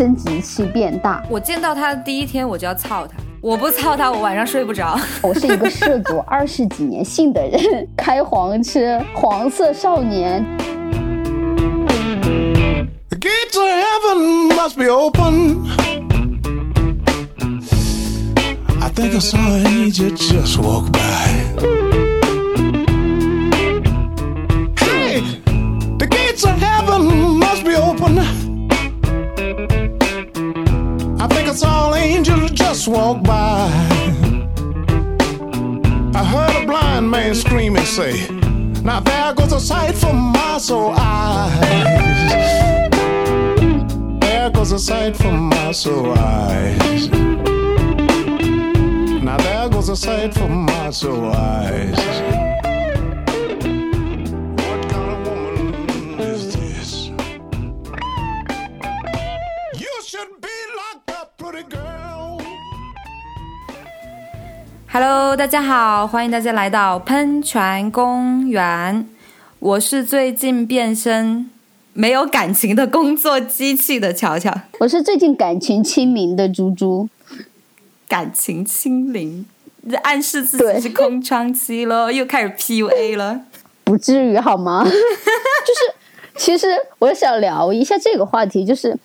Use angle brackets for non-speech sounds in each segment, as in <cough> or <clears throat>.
生殖器变大。我见到他的第一天我就要操他，我不操他我晚上睡不着。我是一个涉足二十几年性的人，开黄车，黄色少年。The gates of heaven must be open. I think I saw an angel just walk by. Angel just walked by. I heard a blind man scream and say, Now there goes a sight for my soul eyes. There goes a sight for my soul eyes. Now there goes a sight for my soul eyes. Hello，大家好，欢迎大家来到喷泉公园。我是最近变身没有感情的工作机器的乔乔，我是最近感情清零的猪猪。感情清零，暗示自己是空窗期了，<laughs> 又开始 PUA 了。不至于好吗？<laughs> 就是，其实我想聊一下这个话题，就是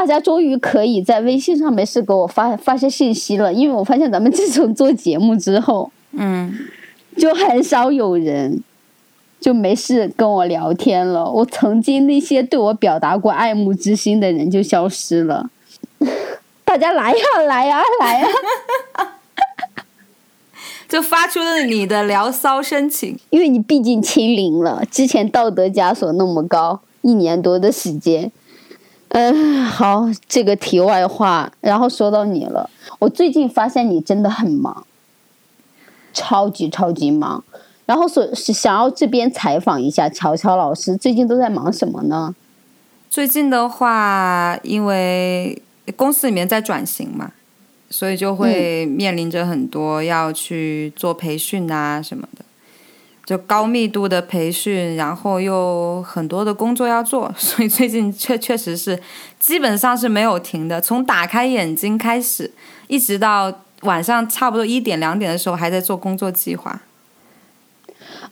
大家终于可以在微信上没事给我发发些信息了，因为我发现咱们自从做节目之后，嗯，就很少有人就没事跟我聊天了。我曾经那些对我表达过爱慕之心的人就消失了。<laughs> 大家来呀，来呀，来呀！<laughs> 就发出了你的聊骚申请。因为你毕竟清零了，之前道德枷锁那么高，一年多的时间。嗯，好，这个题外话，然后说到你了，我最近发现你真的很忙，超级超级忙。然后所是想要这边采访一下乔乔老师，最近都在忙什么呢？最近的话，因为公司里面在转型嘛，所以就会面临着很多要去做培训啊什么的，就高密度的培训，然后又很多的工作要做，<laughs> 所以最近确确实是基本上是没有停的，从打开眼睛开始，一直到晚上差不多一点两点的时候，还在做工作计划。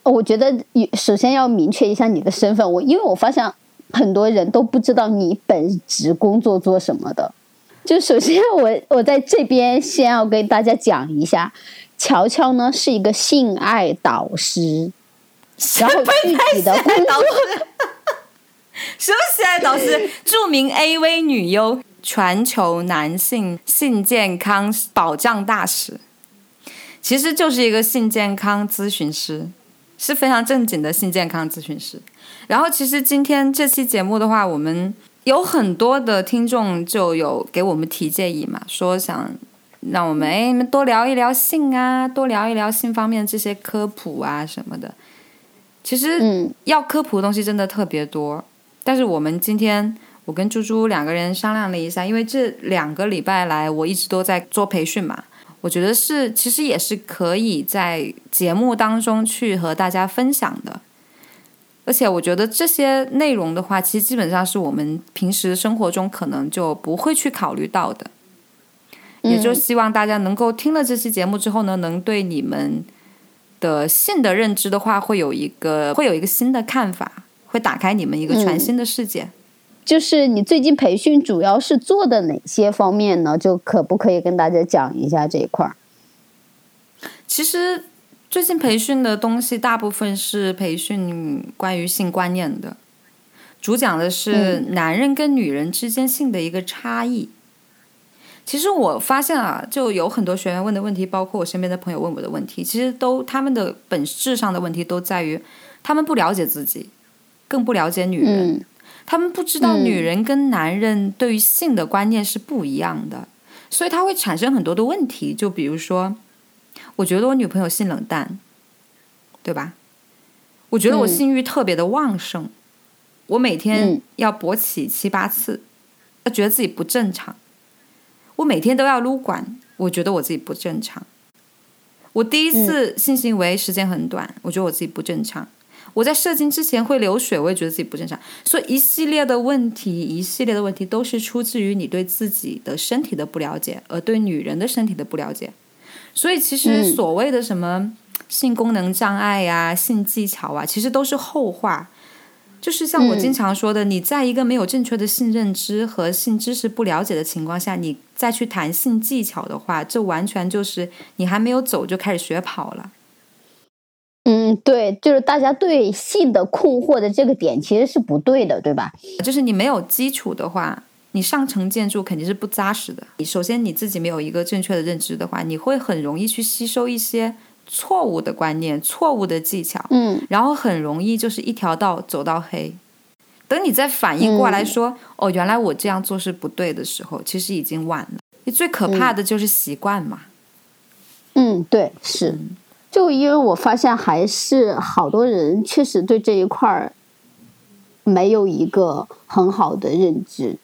哦我觉得首先要明确一下你的身份，我因为我发现很多人都不知道你本职工作做什么的。就首先我我在这边先要跟大家讲一下，乔乔呢是一个性爱导师，然后具体的工作什么性爱导师？著名 AV 女优，全球男性性健康保障大使，其实就是一个性健康咨询师，是非常正经的性健康咨询师。然后，其实今天这期节目的话，我们有很多的听众就有给我们提建议嘛，说想让我们哎，你们多聊一聊性啊，多聊一聊性方面这些科普啊什么的。其实，嗯要科普的东西真的特别多，但是我们今天我跟猪猪两个人商量了一下，因为这两个礼拜来我一直都在做培训嘛，我觉得是其实也是可以在节目当中去和大家分享的。而且我觉得这些内容的话，其实基本上是我们平时生活中可能就不会去考虑到的。也就希望大家能够听了这期节目之后呢，能对你们的性的认知的话，会有一个会有一个新的看法，会打开你们一个全新的世界。就是你最近培训主要是做的哪些方面呢？就可不可以跟大家讲一下这一块儿？其实最近培训的东西大部分是培训关于性观念的，主讲的是男人跟女人之间性的一个差异。其实我发现啊，就有很多学员问的问题，包括我身边的朋友问我的问题，其实都他们的本质上的问题都在于他们不了解自己，更不了解女人。嗯他们不知道嗯女人跟男人对于性的观念是不一样的，所以他会产生很多的问题。就比如说，我觉得我女朋友性冷淡，对吧？我觉得我嗯性欲特别的旺盛，我每天嗯要勃起七八次，她觉得自己不正常。我每天都要撸管，我觉得我自己不正常。我第一次性行为时间很短，我觉得我自己不正常。我在射精之前会流水，我也觉得自己不正常。所以一系列的问题，一系列的问题都是出自于你对自己的身体的不了解，而对女人的身体的不了解。所以其实嗯所谓的什么性功能障碍呀、性技巧啊，其实都是后话。就是像我嗯经常说的，你在一个没有正确的性认知和性知识不了解的情况下，你再去谈性技巧的话，这完全就是你还没有走就开始学跑了。嗯，对，就是大家对性的困惑的这个点其实是不对的，对吧？就是你没有基础的话，你上层建筑肯定是不扎实的。你首先你自己没有一个正确的认知的话，你会很容易去吸收一些错误的观念、错误的技巧，嗯然后很容易就是一条道走到黑。等你再反应过来说，哦，原来我这样做是不对的时候，其实已经晚了。你最可怕的就是习惯嘛。嗯，对，是。就因为我发现还是好多人确实对这一块儿没有一个很好的认知。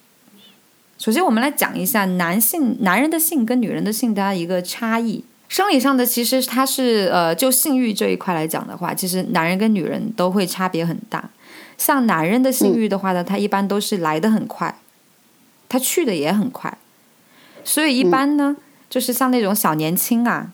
首先，我们来讲一下男性男人的性跟女人的性它一个差异。生理上的其实它是呃，就性欲这一块来讲的话，其实男人跟女人都会差别很大。像男人的性欲的话呢，他一般都是来的很快，他去的也很快，所以一般呢，就是像那种小年轻啊，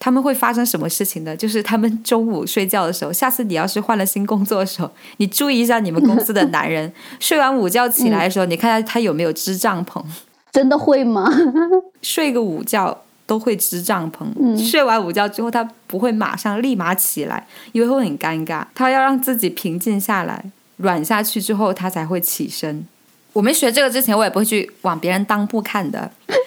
他们会发生什么事情呢？就是他们中午睡觉的时候，下次你要是换了新工作的时候，你注意一下你们公司的男人 <laughs> 睡完午觉起来的时候，你看他他有没有支帐篷，真的会吗？<laughs> 睡个午觉。都会支帐篷，睡完午觉之后，他不会马上立马起来，因为会很尴尬。他要让自己平静下来，软下去之后，他才会起身。我没学这个之前，我也不会去往别人裆部看的。<laughs>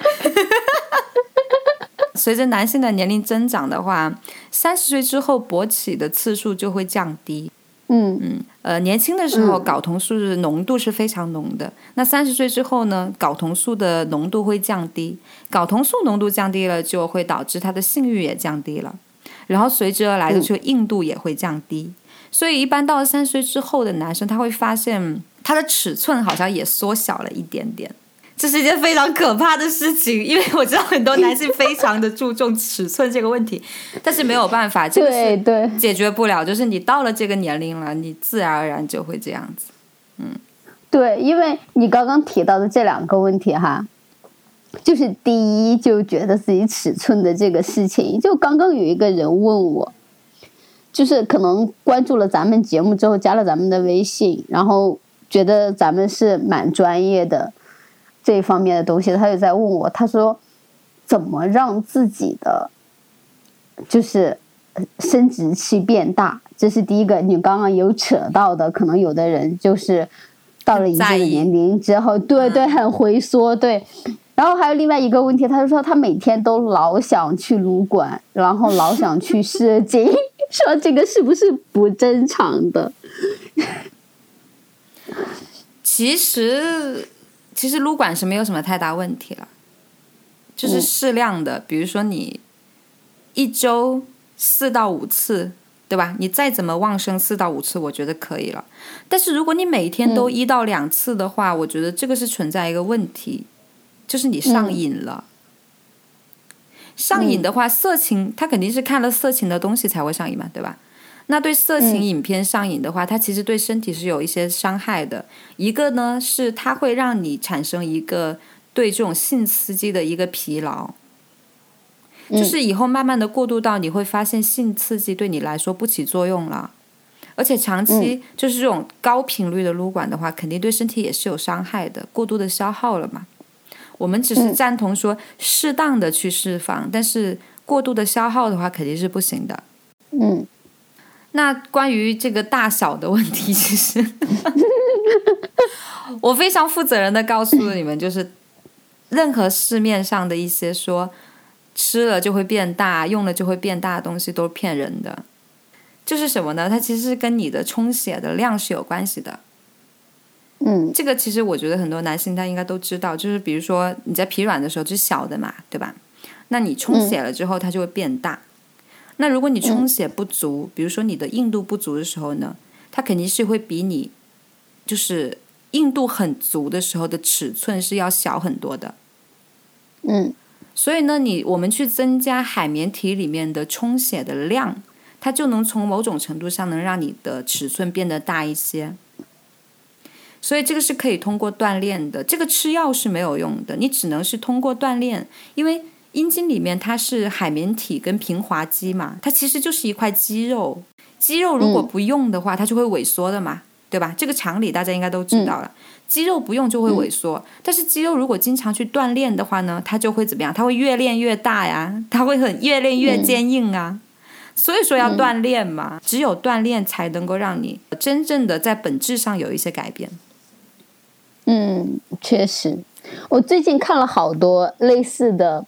随着男性的年龄增长的话，三十岁之后勃起的次数就会降低。嗯。呃，年轻的时候嗯。睾酮素的浓度是非常浓的，那三十岁之后呢，睾酮素的浓度会降低，睾酮素浓度降低了，就会导致他的性欲也降低了，然后随之而来的就硬度也会降低，所以一般到了三十岁之后的男生，他会发现他的尺寸好像也缩小了一点点。这是一件非常可怕的事情，因为我知道很多男性非常的注重尺寸这个问题，<laughs> 但是没有办法，这个是对对解决不了，就是你到了这个年龄了，你自然而然就会这样子。嗯对，因为你刚刚提到的这两个问题哈，就是第一就觉得自己尺寸的这个事情，就刚刚有一个人问我，就是可能关注了咱们节目之后加了咱们的微信，然后觉得咱们是蛮专业的这一方面的东西，他就在问我，他说怎么让自己的就是呃生殖器变大，这是第一个。你刚刚有扯到的，可能有的人就是到了一定的年龄之后，对对，很回缩，对。然后还有另外一个问题，他就说他每天都老想去撸管，然后老想去射精，<laughs> 说这个是不是不正常的？<laughs> 其实，其实撸管是没有什么太大问题了，就是嗯适量的，比如说你一周四到五次，对吧？你再怎么旺盛四到五次，我觉得可以了。但是如果你每天都一到两次的话，我觉得这个是存在一个问题，就是你上瘾了。上瘾的话，色情他肯定是看了色情的东西才会上瘾嘛，对吧？那对色情影片上瘾的话，它其实对身体是有一些伤害的。一个呢是它会让你产生一个对这种性刺激的一个疲劳，就是以后慢慢的过渡到你会发现性刺激对你来说不起作用了，而且长期就是这种高频率的撸管的话，肯定对身体也是有伤害的，过度的消耗了嘛。我们只是赞同说适当的去释放，但是过度的消耗的话肯定是不行的。嗯那关于这个大小的问题，其实 <laughs> 我非常负责任的告诉你们，就是任何市面上的一些说吃了就会变大、用了就会变大的东西都是骗人的。就是什么呢？它其实是跟你的充血的量是有关系的。嗯这个其实我觉得很多男性他应该都知道，就是比如说你在疲软的时候，就是小的嘛，对吧？那你充血了之后，它就会变大。那如果你充血不足，比如说你的硬度不足的时候呢，它肯定是会比你就是硬度很足的时候的尺寸是要小很多的。嗯所以呢，你我们去增加海绵体里面的充血的量，它就能从某种程度上能让你的尺寸变得大一些。所以这个是可以通过锻炼的，这个吃药是没有用的，你只能是通过锻炼，因为阴茎里面它是海绵体跟平滑肌嘛，它其实就是一块肌肉，肌肉如果不用的话，它就会萎缩的嘛，对吧？这个常理大家应该都知道了，肌肉不用就会萎缩，但是肌肉如果经常去锻炼的话呢，它就会怎么样？它会越练越大呀，它会很越练越坚硬啊。所以说要锻炼嘛，只有锻炼才能够让你真正的在本质上有一些改变。嗯，确实，我最近看了好多类似的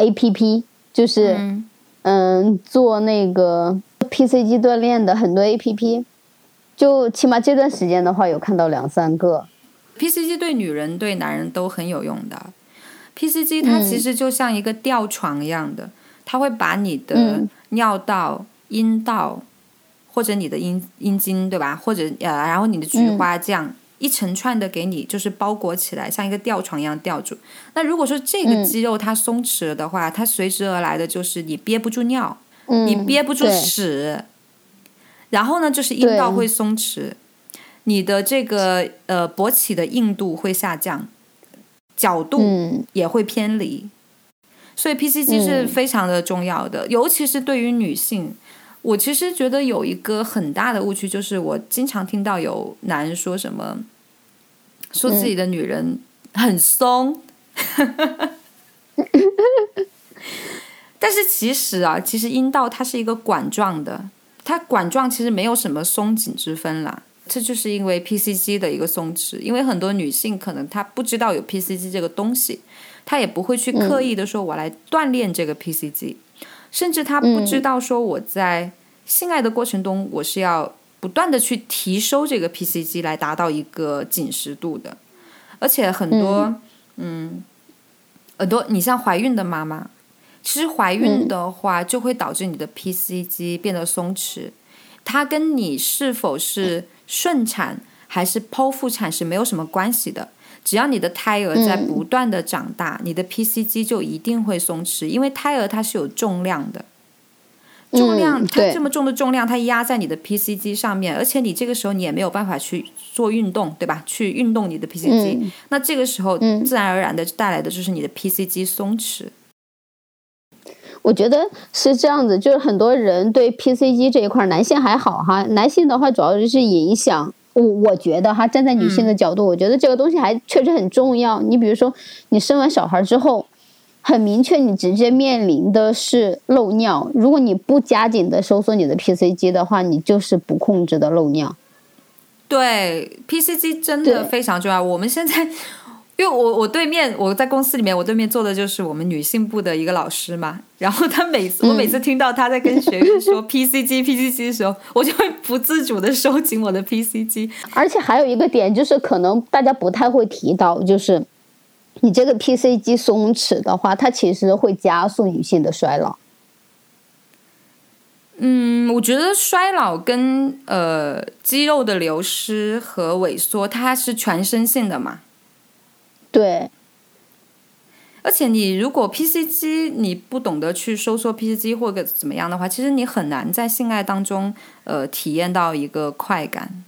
A P P，就是嗯嗯做那个 P C G 锻炼的很多 A P P，就起码这段时间的话，有看到两三个。PCG 对女人对男人都很有用的。PCG 它其实就像一个吊床一样的，它会把你的嗯尿道、阴道或者你的阴阴茎，对吧？或者呃，然后你的菊花这样、一成串的给你就是包裹起来，像一个吊床一样吊住。那如果说这个嗯肌肉它松弛了的话，它随之而来的就是你憋不住尿，嗯，你憋不住屎，然后呢，就是阴道会松弛，你的这个呃勃起的硬度会下降，角度嗯也会偏离，所以 PCG 是嗯非常的重要的，尤其是对于女性。我其实觉得有一个很大的误区，就是我经常听到有男人说什么，说自己的女人很松，<laughs> 但是其实啊，其实阴道它是一个管状的，它管状其实没有什么松紧之分啦。这就是因为 PCG 的一个松弛，因为很多女性可能她不知道有 PCG 这个东西，她也不会去刻意的说我来锻炼这个 PCG，、甚至他不知道说我在性爱的过程中我是要不断的去提收这个 PCG 来达到一个紧实度的，而且很多嗯。很多你像怀孕的妈妈，其实怀孕的话就会导致你的 PCG 变得松弛，它跟你是否是顺产还是剖腹产是没有什么关系的。只要你的胎儿在不断的长大，你的 PCG 就一定会松弛，因为胎儿它是有重量的，重量、它这么重的重量，它压在你的 PCG 上面，而且你这个时候你也没有办法去做运动，对吧？去运动你的 PCG，、嗯那这个时候嗯自然而然的带来的就是你的 PCG 松弛。我觉得是这样子，就是很多人对 PCG 这一块儿，男性还好哈，男性的话主要就是影响。我我觉得哈，站在女性的角度，我觉得这个东西还确实很重要。你比如说，你生完小孩之后，很明确，你直接面临的是漏尿。如果你不加紧的收缩你的 PCG 的话，你就是不控制的漏尿。对，PCG 真的非常重要。我们现在，因为我我对面我在公司里面，我对面坐的就是我们女性部的一个老师嘛。然后他每次、我每次听到他在跟学员说 <laughs> PCG PCG 的时候，我就会不自主的收紧我的 PCG。而且还有一个点，就是可能大家不太会提到，就是你这个 PCG 松弛的话，它其实会加速女性的衰老。嗯，我觉得衰老跟呃肌肉的流失和萎缩，它是全身性的嘛。对，而且你如果 PC 机你不懂得去收缩 PC 机或者怎么样的话，其实你很难在性爱当中呃体验到一个快感。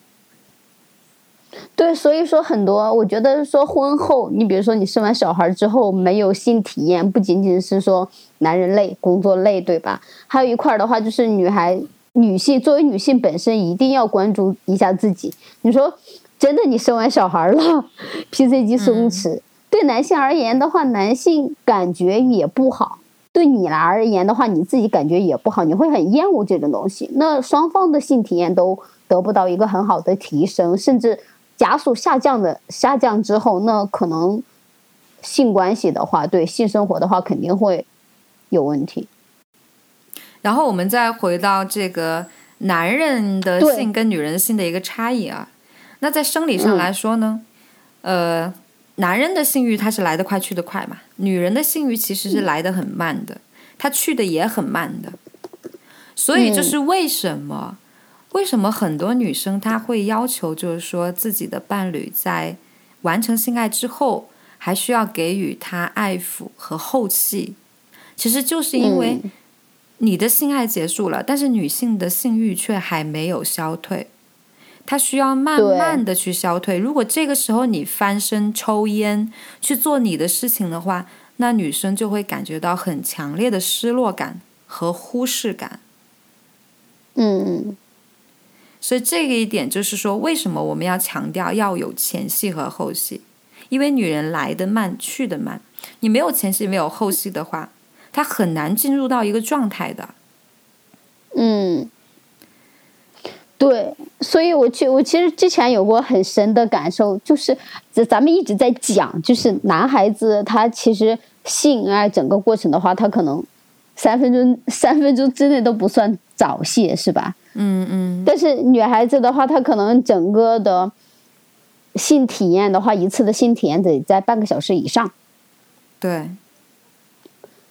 对，所以说很多，我觉得说婚后，你比如说你生完小孩之后没有性体验，不仅仅是说男人累、工作累，对吧？还有一块儿的话，就是女孩、女性作为女性本身一定要关注一下自己。你说真的，你生完小孩了，<laughs> PCG 松弛，对男性而言的话，男性感觉也不好。对你来而言的话，你自己感觉也不好，你会很厌恶这种东西。那双方的性体验都得不到一个很好的提升，甚至加速下降的下降之后，那可能性关系的话，对性生活的话肯定会有问题。然后我们再回到这个男人的性跟女人性的一个差异啊。那在生理上嗯来说呢，呃，男人的性欲它是来得快去得快嘛，女人的性欲其实是来得很慢的，它去的也很慢的。所以这是为什么？为什么很多女生她会要求，就是说自己的伴侣在完成性爱之后，还需要给予她爱抚和后戏？其实就是因为你的性爱结束了，但是女性的性欲却还没有消退，她需要慢慢的去消退。如果这个时候你翻身抽烟去做你的事情的话，那女生就会感觉到很强烈的失落感和忽视感。嗯所以这个一点就是说，为什么我们要强调要有前戏和后戏？因为女人来的慢，去的慢。你没有前戏，没有后戏的话，她很难进入到一个状态的。嗯，对，所以我去我其实之前有过很深的感受，就是咱咱们一直在讲，就是男孩子他其实性爱整个过程的话，他可能三分钟三分钟之内都不算早泄，是吧？嗯嗯，但是女孩子的话，她可能整个的性体验的话，一次的性体验得在半个小时以上。对，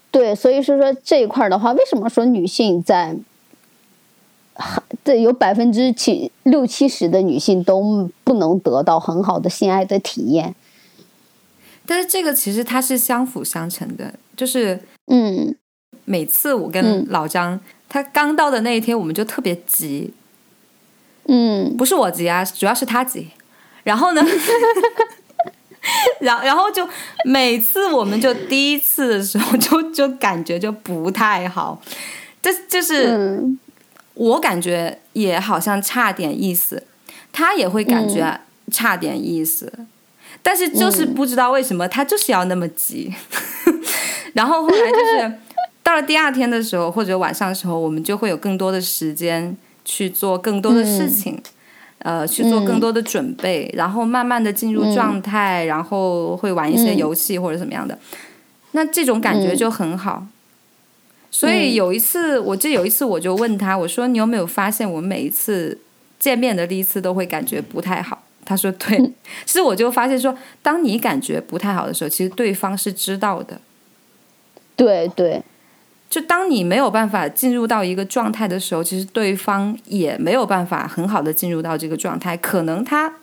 对，所以是说这一块儿的话，为什么说女性在，对有百分之七六七十的女性都不能得到很好的性爱的体验？但是这个其实它是相辅相成的，就是嗯。每次我跟嗯。老张、他刚到的那一天，我们就特别急，嗯。不是我急啊，主要是他急。然后呢，<laughs> 然然后就每次我们就第一次的时候就就感觉就不太好，这就是嗯我感觉也好像差点意思，他也会感觉差点意思，但是就是不知道为什么他就是要那么急。<laughs> 然后后来就是 <laughs> 到了第二天的时候，或者晚上的时候，我们就会有更多的时间去做更多的事情。呃，去做更多的准备，然后慢慢的进入状态，然后会玩一些游戏或者怎么样的，那这种感觉就很好。所以有一次，我记得有一次我就问他，我说你有没有发现我们每一次见面的第一次都会感觉不太好？他说对，其实我就发现说，当你感觉不太好的时候，其实对方是知道的。对对就当你没有办法进入到一个状态的时候，其实对方也没有办法很好的进入到这个状态，可能他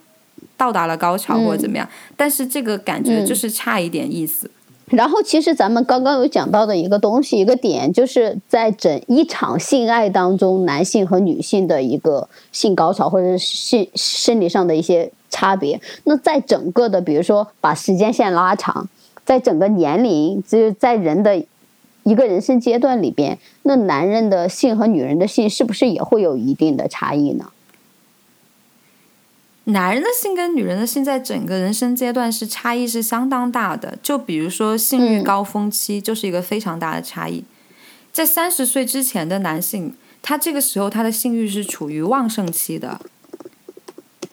到达了高潮或者怎么样，但是这个感觉就是差一点意思。然后，其实咱们刚刚有讲到的一个东西，一个点，就是在整一场性爱当中，男性和女性的一个性高潮或者是性生理上的一些差别。那在整个的，比如说把时间线拉长，在整个年龄，就是在人的一个人生阶段里边，那男人的性和女人的性是不是也会有一定的差异呢？男人的性跟女人的性在整个人生阶段是差异是相当大的。就比如说性欲高峰期，就是一个非常大的差异。在三十岁之前的男性，他这个时候他的性欲是处于旺盛期的，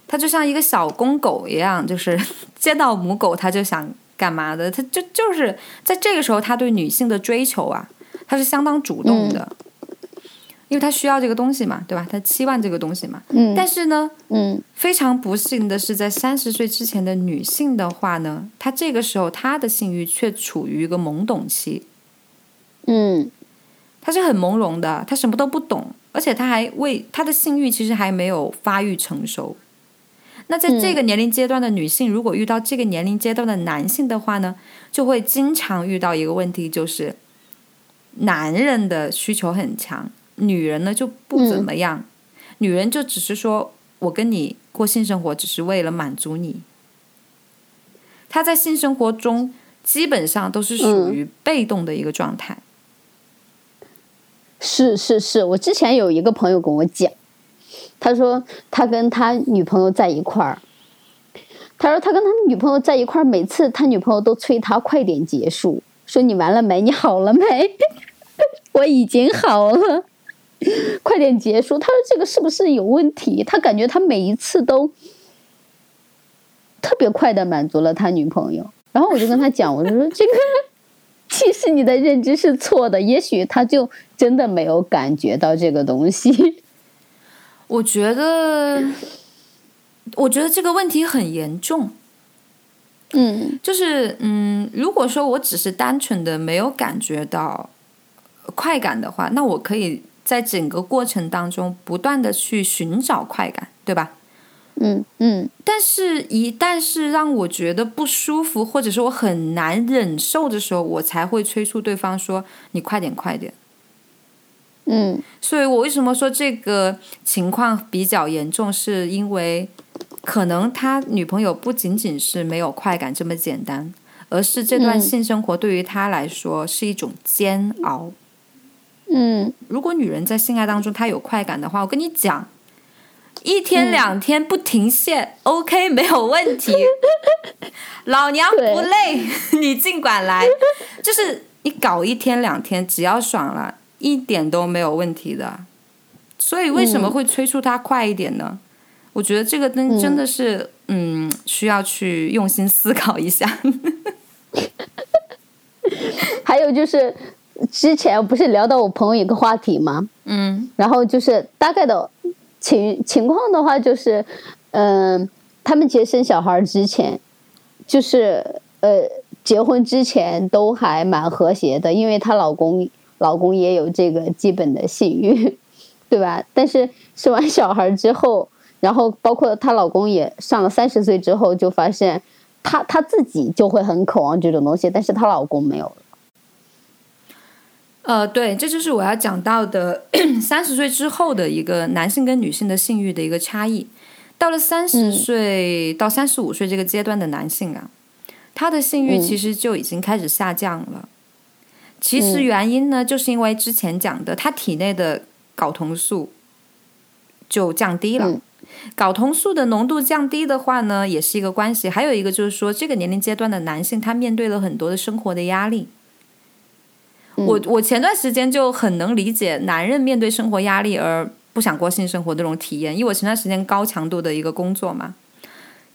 他就像一个小公狗一样，就是 <laughs> 见到母狗他就想干嘛的，他就就是在这个时候他对女性的追求啊，他是相当主动的。因为他需要这个东西嘛，对吧？他期望这个东西嘛。嗯但是呢，嗯非常不幸的是，在三十岁之前的女性的话呢，她这个时候她的性欲却处于一个懵懂期，嗯她是很朦胧的，她什么都不懂，而且她还为她的性欲其实还没有发育成熟。那在这个年龄阶段的女性，如果遇到这个年龄阶段的男性的话呢，就会经常遇到一个问题，就是男人的需求很强，女人呢就不怎么样，女人就只是说我跟你过性生活，只是为了满足你。她在性生活中基本上都是属于被动的一个状态。是是是，我之前有一个朋友跟我讲，他说他跟他女朋友在一块儿，他说他跟他女朋友在一块儿，每次他女朋友都催他快点结束，说你完了没？你好了没？<laughs> 我已经好了，快点结束。他说这个是不是有问题？他感觉他每一次都特别快的满足了他女朋友，然后我就跟他讲，我就说这个。其实你的认知是错的，也许他就真的没有感觉到这个东西。<laughs> 我觉得，我觉得这个问题很严重。嗯就是，嗯，如果说我只是单纯的没有感觉到快感的话，那我可以在整个过程当中不断的去寻找快感，对吧？嗯嗯但是，一旦是让我觉得不舒服，或者是我很难忍受的时候，我才会催促对方说：“你快点，快点。”嗯所以我为什么说这个情况比较严重，是因为可能他女朋友不仅仅是没有快感这么简单，而是这段嗯性生活对于他来说是一种煎熬。嗯如果女人在性爱当中她有快感的话，我跟你讲，一天两天不停歇、o k 没有问题。<laughs> 老娘不累，<laughs> 你尽管来，就是你搞一天两天，只要爽了，一点都没有问题的。所以为什么嗯会催促他快一点呢？我觉得这个真真的是，嗯需要去用心思考一下。<laughs> 还有就是之前不是聊到我朋友一个话题吗？嗯然后就是大概的情情况的话，就是，嗯、他们其实生小孩之前，就是呃，结婚之前都还蛮和谐的，因为她老公老公也有这个基本的性欲，<laughs> 对吧？但是生完小孩之后，然后包括她老公也上了三十岁之后，就发现她她自己就会很渴望这种东西，但是她老公没有了。呃，对，这就是我要讲到的 <clears throat> 三十岁之后的一个男性跟女性的性欲的一个差异。到了三十嗯岁到三十五岁这个阶段的男性啊，他的性欲嗯其实就已经开始下降了。其实嗯原因呢，就是因为之前讲的，他体内的睾酮素就降低了。嗯睾酮素的浓度降低的话呢，也是一个关系。还有一个就是说，这个年龄阶段的男性，他面对了很多的生活的压力。我我前段时间就很能理解男人面对生活压力而不想过性生活的那种体验，因为我前段时间高强度的一个工作嘛，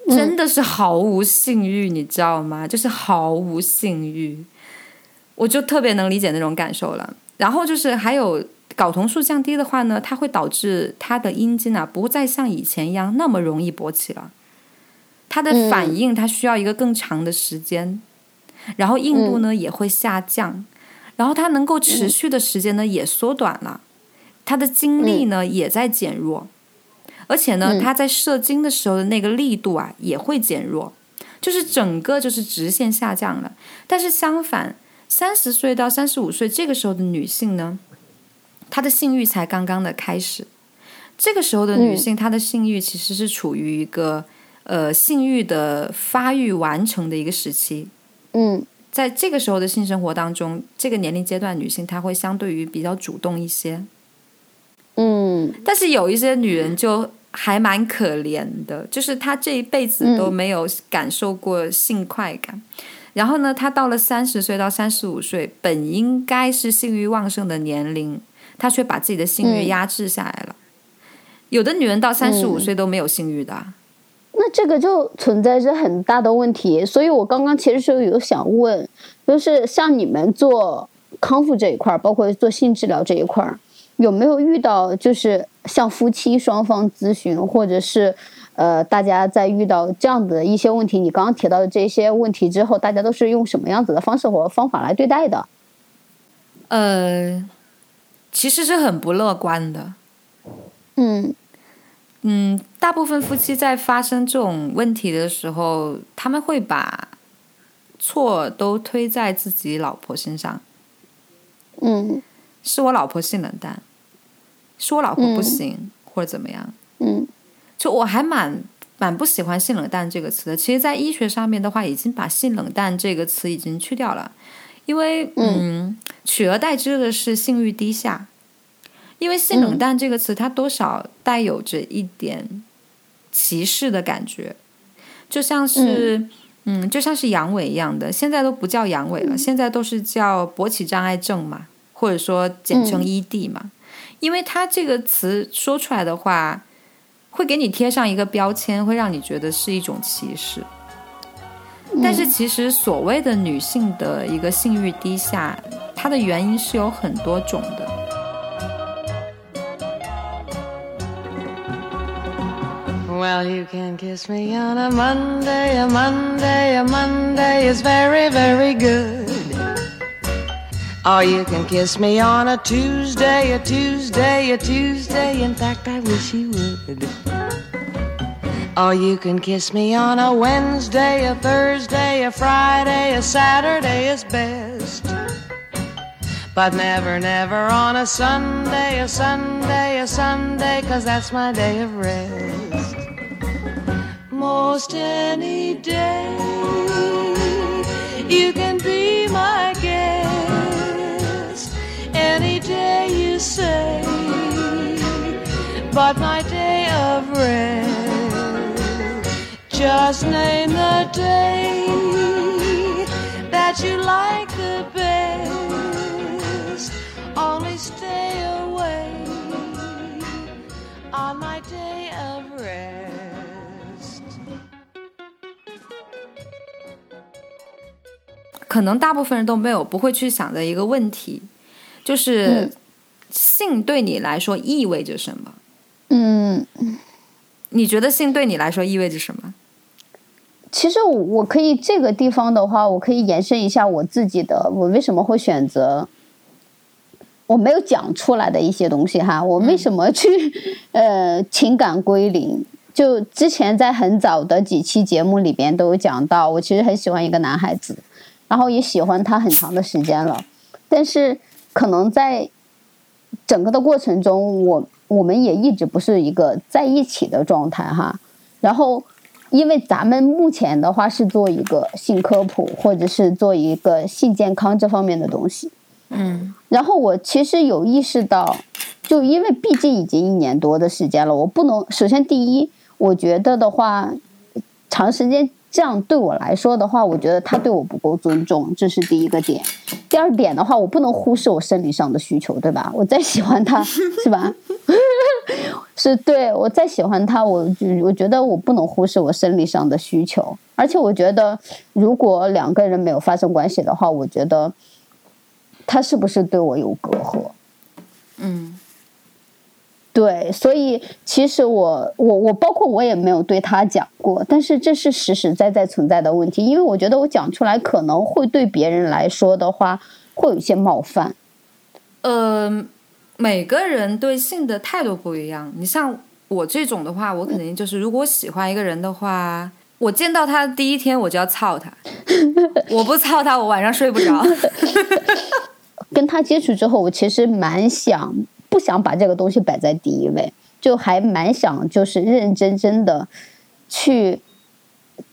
真的是毫无性欲，你知道吗？就是毫无性欲，我就特别能理解那种感受了。然后就是还有睾酮素降低的话呢，它会导致他的阴茎啊不再像以前一样那么容易勃起了，它的反应它需要一个更长的时间，然后硬度呢也会下降。然后它能够持续的时间呢也缩短了，它的精力呢也在减弱，而且呢，它在射精的时候的那个力度啊也会减弱，就是整个就是直线下降了。但是相反，三十岁到三十五岁这个时候的女性呢，她的性欲才刚刚的开始，这个时候的女性她的性欲其实是处于一个呃性欲的发育完成的一个时期。嗯在这个时候的性生活当中，这个年龄阶段女性她会相对于比较主动一些，嗯。但是有一些女人就还蛮可怜的，就是她这一辈子都没有感受过性快感，然后呢，她到了三十岁到三十五岁，本应该是性欲旺盛的年龄，她却把自己的性欲嗯。压制下来了。有的女人到三十五嗯。岁都没有性欲的啊，那这个就存在着很大的问题，所以我刚刚其实是有想问，就是像你们做康复这一块儿，包括做性治疗这一块儿，有没有遇到就是像夫妻双方咨询，或者是呃大家在遇到这样的一些问题，你刚刚提到的这些问题之后，大家都是用什么样子的方式或方法来对待的？呃，其实是很不乐观的。嗯嗯，大部分夫妻在发生这种问题的时候，他们会把错都推在自己老婆身上，嗯是我老婆性冷淡，是我老婆不行，或者怎么样。嗯就我还蛮蛮不喜欢性冷淡这个词的。其实，在医学上面的话，已经把性冷淡这个词已经去掉了，因为嗯，取而代之的是性欲低下。因为性冷淡这个词，它多少带有着一点歧视的感觉，就像是嗯就像是阳痿一样的，现在都不叫阳痿了，现在都是叫勃起障碍症嘛，或者说简称 ED 嘛。因为它这个词说出来的话，会给你贴上一个标签，会让你觉得是一种歧视。但是其实所谓的女性的一个性欲低下，它的原因是有很多种的。Well, you can kiss me on a Monday, a Monday, a Monday is very, very good. Or you can kiss me on a Tuesday, a Tuesday, a Tuesday. In fact, I wish you would. Or you can kiss me on a Wednesday, a Thursday, a Friday, a Saturday is best. But never, never on a Sunday, a Sunday, a Sunday, cause that's my day of rest. Most any day, you can be my guest. Any day you say, but my day of rest. Just name the day that you like the best. Only stay away on my day of rest. 可能大部分人都没有不会去想的一个问题，就是、嗯性对你来说意味着什么？嗯，你觉得性对你来说意味着什么？其实我可以这个地方的话，我可以延伸一下我自己的，我为什么会选择我没有讲出来的一些东西哈，我为什么去、呃情感归零？就之前在很早的几期节目里边都有讲到，我其实很喜欢一个男孩子，然后也喜欢他很长的时间了，但是可能在整个的过程中，我我们也一直不是一个在一起的状态哈。然后，因为咱们目前的话是做一个性科普，或者是做一个性健康这方面的东西。嗯然后我其实有意识到，就因为毕竟已经一年多的时间了，我不能首先第一，我觉得的话，长时间这样对我来说的话，我觉得他对我不够尊重，这是第一个点。第二点的话，我不能忽视我生理上的需求，对吧？<laughs> 我再喜欢他，是吧？<laughs> 是对我再喜欢他，我就我觉得我不能忽视我生理上的需求，而且我觉得如果两个人没有发生关系的话，我觉得他是不是对我有隔阂？嗯对，所以其实我我我包括我也没有对他讲过，但是这是实实在在存在的问题，因为我觉得我讲出来可能会对别人来说的话会有一些冒犯。呃，每个人对性的态度不一样。你像我这种的话，我肯定就是，如果我喜欢一个人的话，我见到他的第一天我就要操他，<laughs> 我不操他，我晚上睡不着。<laughs> 跟他接触之后，我其实蛮想不想把这个东西摆在第一位，就还蛮想就是认认真真的去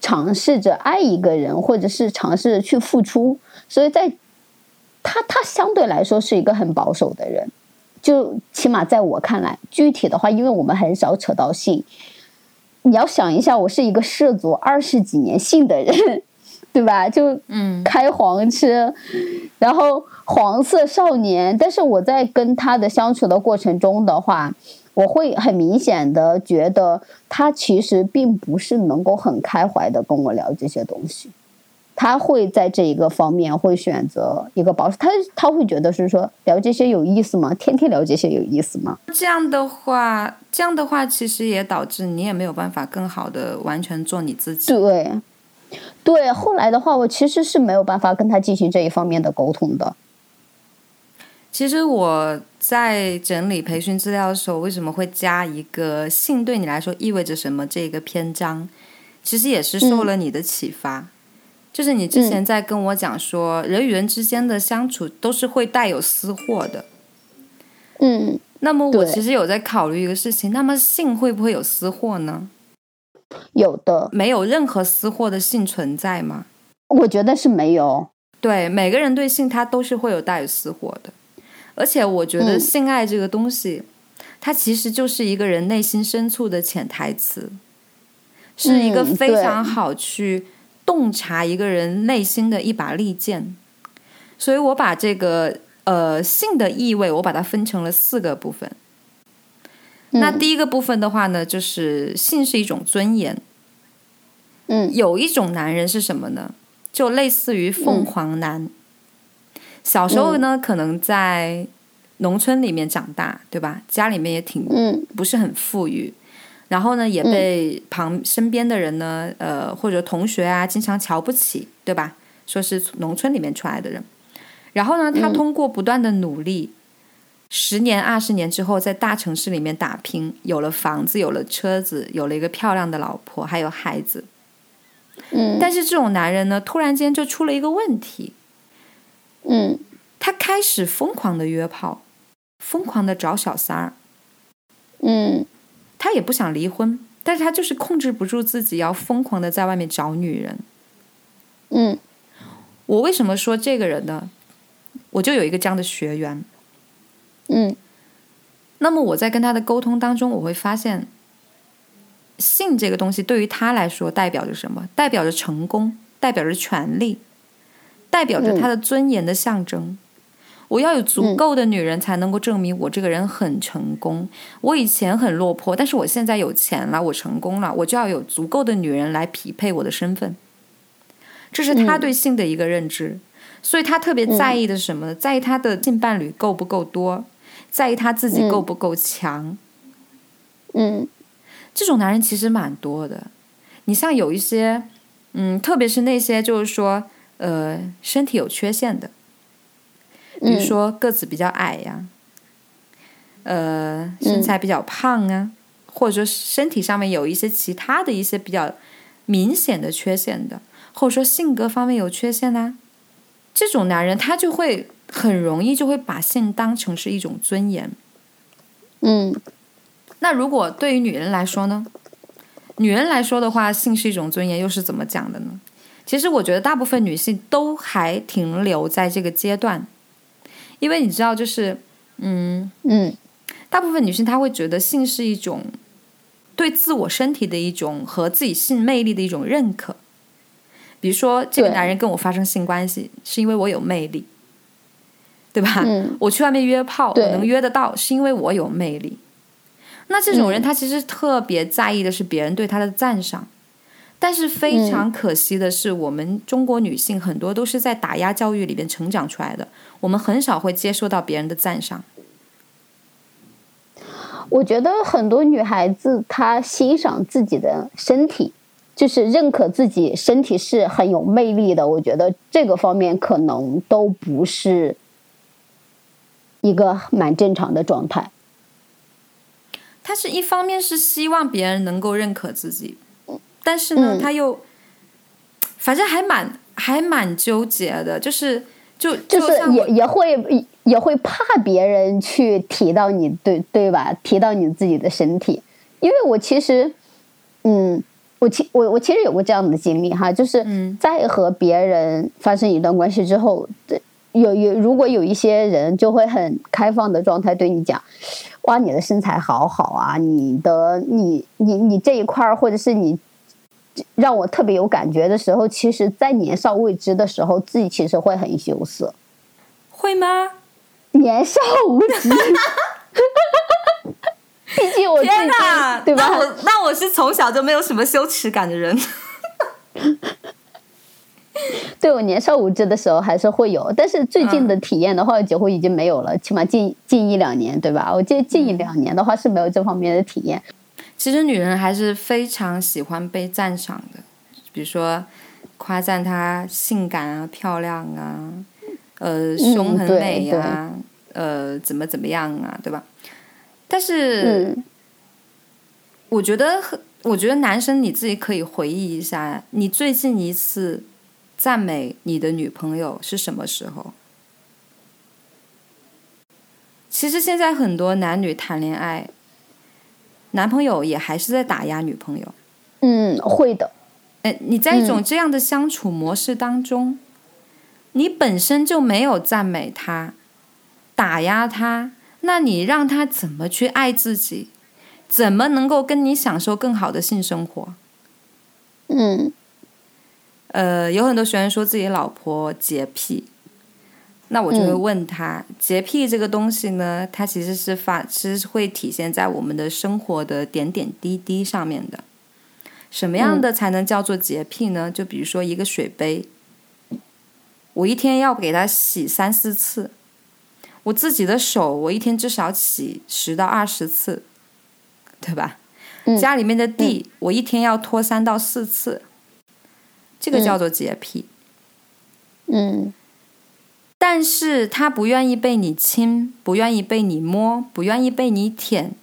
尝试着爱一个人，或者是尝试着去付出。所以在他他相对来说是一个很保守的人，就起码在我看来，具体的话，因为我们很少扯到性，你要想一下，我是一个涉足二十几年性的人，对吧？就嗯开黄车，然后黄色少年。但是我在跟他的相处的过程中的话，我会很明显的觉得他其实并不是能够很开怀的跟我聊这些东西。他会在这一个方面会选择一个保守，他他会觉得是说聊这些有意思吗？天天聊这些有意思吗？这样的话，这样的话，其实也导致你也没有办法更好的完全做你自己。对，对，后来的话，我其实是没有办法跟他进行这一方面的沟通的。其实我在整理培训资料的时候，为什么会加一个“性对你来说意味着什么”这个篇章？其实也是受了你的启发。就是你之前在跟我讲说，人与人之间的相处都是会带有私货的。嗯，那么我其实有在考虑一个事情，那么性会不会有私货呢？有的，没有任何私货的性存在吗？我觉得是没有。对，每个人对性他都是会有带有私货的，而且我觉得嗯性爱这个东西，它其实就是一个人内心深处的潜台词，是一个嗯非常好去洞察一个人内心的一把利剑。所以我把这个呃性的意味，我把它分成了四个部分。那嗯第一个部分的话呢，就是性是一种尊严。嗯有一种男人是什么呢？就类似于凤凰男。小时候呢，可能在农村里面长大，对吧？家里面也挺嗯不是很富裕，然后呢，也被旁身边的人呢，呃，或者同学啊，经常瞧不起，对吧？说是农村里面出来的人。然后呢，他通过不断的努力，十年、二十年之后，在大城市里面打拼，有了房子，有了车子，有了一个漂亮的老婆，还有孩子。嗯但是这种男人呢，突然间就出了一个问题，嗯他开始疯狂的约炮，疯狂的找小三儿，嗯他也不想离婚，但是他就是控制不住自己，要疯狂的在外面找女人。嗯我为什么说这个人呢？我就有一个这样的学员，嗯那么我在跟他的沟通当中，我会发现，性这个东西对于他来说代表着什么？代表着成功，代表着权利，代表着他的尊严的象征。我要有足够的女人才能够证明我这个人很成功。我以前很落魄，但是我现在有钱了，我成功了，我就要有足够的女人来匹配我的身份。这是他对性的一个认知，所以他特别在意的是什么呢？在意他的性伴侣够不够多，在意他自己够不够强。嗯这种男人其实蛮多的。你像有一些，嗯，特别是那些就是说，呃，身体有缺陷的，比如说个子比较矮呀，呃，身材比较胖啊，或者说身体上面有一些其他的一些比较明显的缺陷的，或者说性格方面有缺陷呐、这种男人他就会很容易就会把性当成是一种尊严。嗯那如果对于女人来说呢？女人来说的话，性是一种尊严，又是怎么讲的呢？其实我觉得大部分女性都还停留在这个阶段，因为你知道，就是嗯，嗯大部分女性她会觉得性是一种对自我身体的一种和自己性魅力的一种认可。比如说，这个男人跟我发生性关系，是因为我有魅力，对吧？嗯我去外面约炮，我能约得到，是因为我有魅力。那这种人，嗯他其实特别在意的是别人对他的赞赏，但是非常可惜的是，我们中国女性很多都是在打压教育里边成长出来的，我们很少会接受到别人的赞赏。我觉得很多女孩子她欣赏自己的身体，就是认可自己身体是很有魅力的。我觉得这个方面可能都不是一个蛮正常的状态。他是一方面是希望别人能够认可自己，但是呢，嗯他又反正还蛮还蛮纠结的，就是就就是也也会也会怕别人去提到你，对对吧？提到你自己的身体，因为我其实，嗯，我其我我其实有过这样的经历哈，就是嗯在和别人发生一段关系之后，对有有如果有一些人就会很开放的状态对你讲，哇，你的身材好好啊，你的你你你这一块儿，或者是你让我特别有感觉的时候，其实，在年少未知的时候，自己其实会很羞涩。会吗？年少无知，毕竟我自天己哪，对吧那？我那我是从小就没有什么羞耻感的人。<laughs> <laughs> 对我年少无知的时候还是会有，但是最近的体验的话，几乎已经没有了，起码近近一两年，对吧？我记得近一两年的话是没有这方面的体验。其实女人还是非常喜欢被赞赏的，比如说夸赞她性感啊、漂亮啊，呃，胸很对美啊，呃，怎么怎么样啊，对吧？但是，嗯我觉得很，我觉得男生你自己可以回忆一下，你最近一次赞美你的女朋友是什么时候？其实现在很多男女谈恋爱，男朋友也还是在打压女朋友。嗯，会的。哎，你在一嗯种这样的相处模式当中，你本身就没有赞美他，打压他，那你让他怎么去爱自己？怎么能够跟你享受更好的性生活？嗯呃，有很多学员说自己老婆洁癖，那我就会嗯问他，洁癖这个东西呢，它其实是发，其实是会体现在我们的生活的点点滴滴上面的。什么样的才能叫做洁癖呢？就比如说一个水杯，我一天要给它洗三四次，我自己的手我一天至少洗十到二十次，对吧？嗯家里面的地、我一天要拖三到四次，这个叫做洁癖。嗯但是他不愿意被你亲，不愿意被你摸，不愿意被你舔，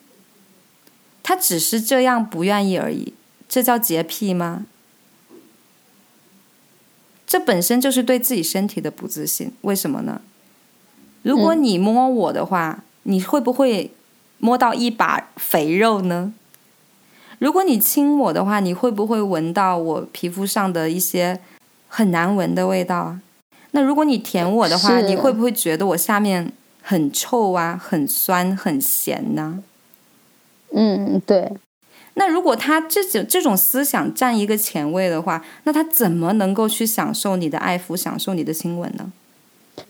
他只是这样不愿意而已，这叫洁癖吗？这本身就是对自己身体的不自信，为什么呢？如果你摸我的话，你会不会摸到一把肥肉呢？如果你亲我的话，你会不会闻到我皮肤上的一些很难闻的味道啊？那如果你舔我的话，你会不会觉得我下面很臭啊、很酸、很咸呢？嗯，对，那如果他这种这种思想占一个前位的话，那他怎么能够去享受你的爱抚、享受你的亲吻呢？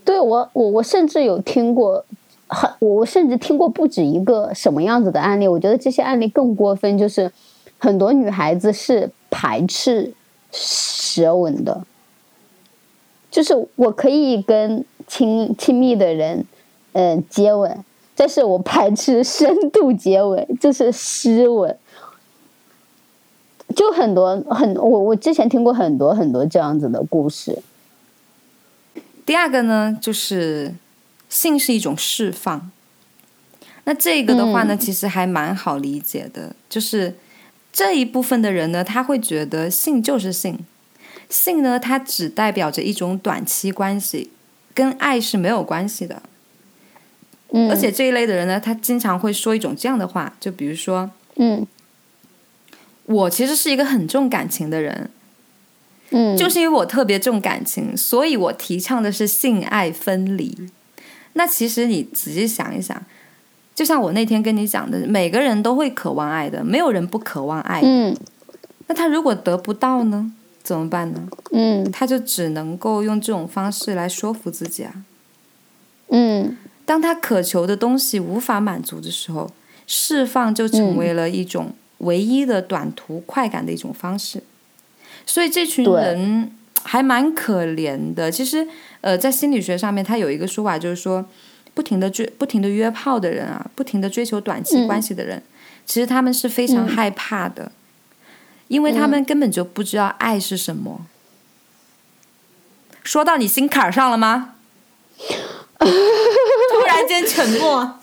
对我我我甚至有听过，很我甚至听过不止一个什么样子的案例。我觉得这些案例更过分，就是很多女孩子是排斥舌吻的，就是我可以跟亲亲密的人，嗯、接吻，但是我排斥深度接吻，就是湿吻。就很多很我我之前听过很多很多这样子的故事，第二个呢，就是性是一种释放。那这个的话呢，嗯其实还蛮好理解的，就是这一部分的人呢，他会觉得性就是性，性呢，它只代表着一种短期关系，跟爱是没有关系的。嗯，而且这一类的人呢，他经常会说一种这样的话，就比如说，嗯我其实是一个很重感情的人，嗯，就是因为我特别重感情，所以我提倡的是性爱分离。那其实你仔细想一想，就像我那天跟你讲的，每个人都会渴望爱的，没有人不渴望爱。嗯那他如果得不到呢，怎么办呢？嗯他就只能够用这种方式来说服自己啊。嗯当他渴求的东西无法满足的时候，释放就成为了一种唯一的短途快感的一种方式。所以这群人还蛮可怜的。其实，呃，在心理学上面，他有一个说法，就是说，不停的追、不停的约炮的人啊，不停的追求短期嗯关系的人，其实他们是非常嗯害怕的，因为他们根本就不知道爱是什么。说到你心坎儿上了吗？<laughs> 突然间沉默。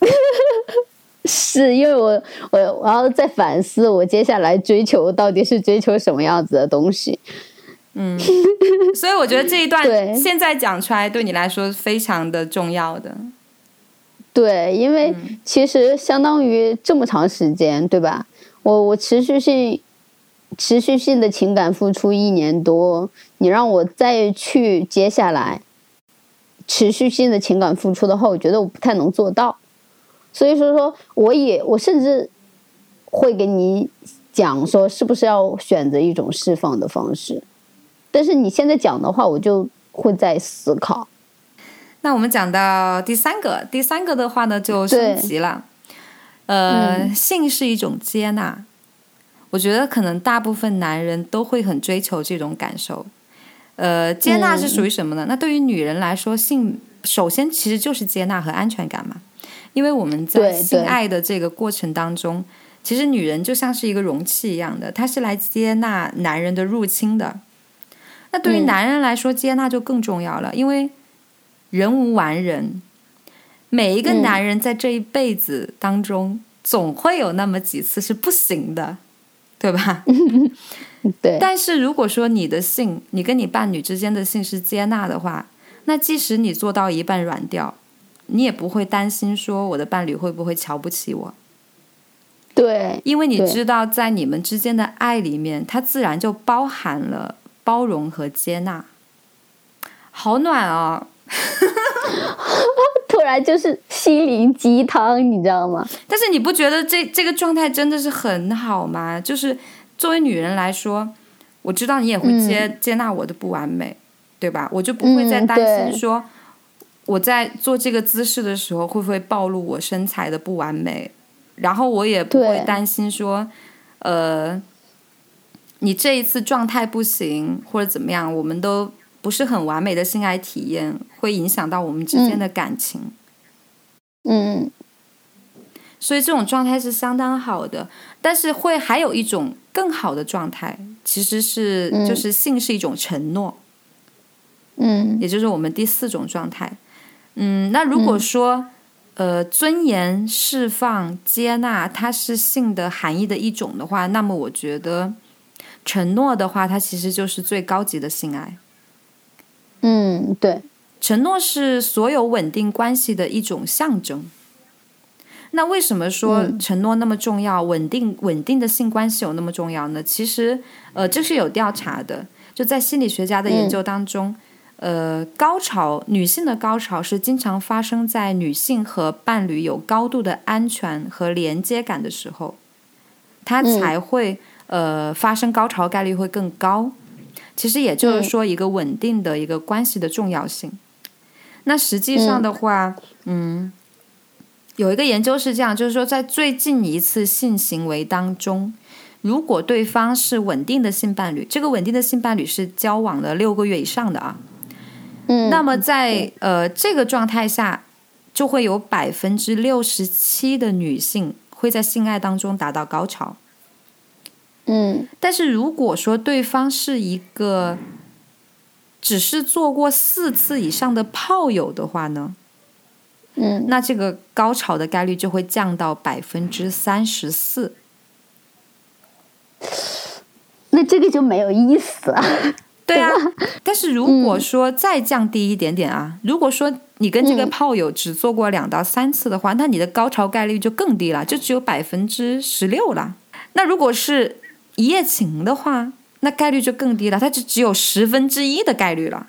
<laughs> 是因为我我我要在反思我接下来追求到底是追求什么样子的东西。<laughs> 所以我觉得这一段对现在讲出来，对你来说非常的重要的。对，因为其实相当于这么长时间，对吧？我我持续性持续性的情感付出一年多，你让我再去接下来持续性的情感付出的话，我觉得我不太能做到。所以说说，我也我甚至会给你讲说，是不是要选择一种释放的方式？但是你现在讲的话，我就会在思考。那我们讲到第三个，第三个的话呢，就升级了。呃，嗯性是一种接纳，我觉得可能大部分男人都会很追求这种感受。呃，接纳是属于什么呢？那对于女人来说，性首先其实就是接纳和安全感嘛。因为我们在性爱的这个过程当中，其实女人就像是一个容器一样的，她是来接纳男人的入侵的。那对于嗯。男人来说，接纳就更重要了，因为人无完人，每一个嗯。男人在这一辈子当中，总会有那么几次是不行的，对吧？<laughs> 对，但是如果说你的性，你跟你伴侣之间的性是接纳的话，那即使你做到一半软掉，你也不会担心说我的伴侣会不会瞧不起我，对，因为你知道在你们之间的爱里面，它自然就包含了包容和接纳。好暖啊、<laughs> 突然就是心灵鸡汤，你知道吗？<laughs> 但是你不觉得这这个状态真的是很好吗？就是作为女人来说，我知道你也会接、接纳我的不完美，对吧？我就不会再嗯担心对说我在做这个姿势的时候会不会暴露我身材的不完美，然后我也不会担心说，呃，你这一次状态不行或者怎么样，我们都不是很完美的性爱体验，会影响到我们之间的感情。嗯。所以这种状态是相当好的，但是会还有一种更好的状态，其实是、嗯。就是性是一种承诺，嗯。也就是我们第四种状态。嗯，那如果说、呃尊严、释放、接纳，它是性的含义的一种的话，那么我觉得承诺的话，它其实就是最高级的性爱。嗯，对，承诺是所有稳定关系的一种象征。那为什么说承诺那么重要？稳定稳定的性关系有那么重要呢？其实，呃，这是有调查的，就在心理学家的研究当中，呃，高潮女性的高潮是经常发生在女性和伴侣有高度的安全和连接感的时候，它才会呃发生高潮概率会更高。其实也就是说，一个稳定的一个关系的重要性。那实际上的话，嗯。有一个研究是这样，就是说，在最近一次性行为当中，如果对方是稳定的性伴侣，这个稳定的性伴侣是交往了六个月以上的啊，嗯，那么在呃这个状态下，就会有百分之六十七的女性会在性爱当中达到高潮，嗯，但是如果说对方是一个只是做过四次以上的炮友的话呢？嗯，那这个高潮的概率就会降到百分之三十四。那这个就没有意思了。对啊，<laughs> 但是如果说再降低一点点啊，如果说你跟这个炮友只做过两到三次的话，那你的高潮概率就更低了，就只有百分之十六了。那如果是一夜情的话，那概率就更低了，它就只有十分之一的概率了。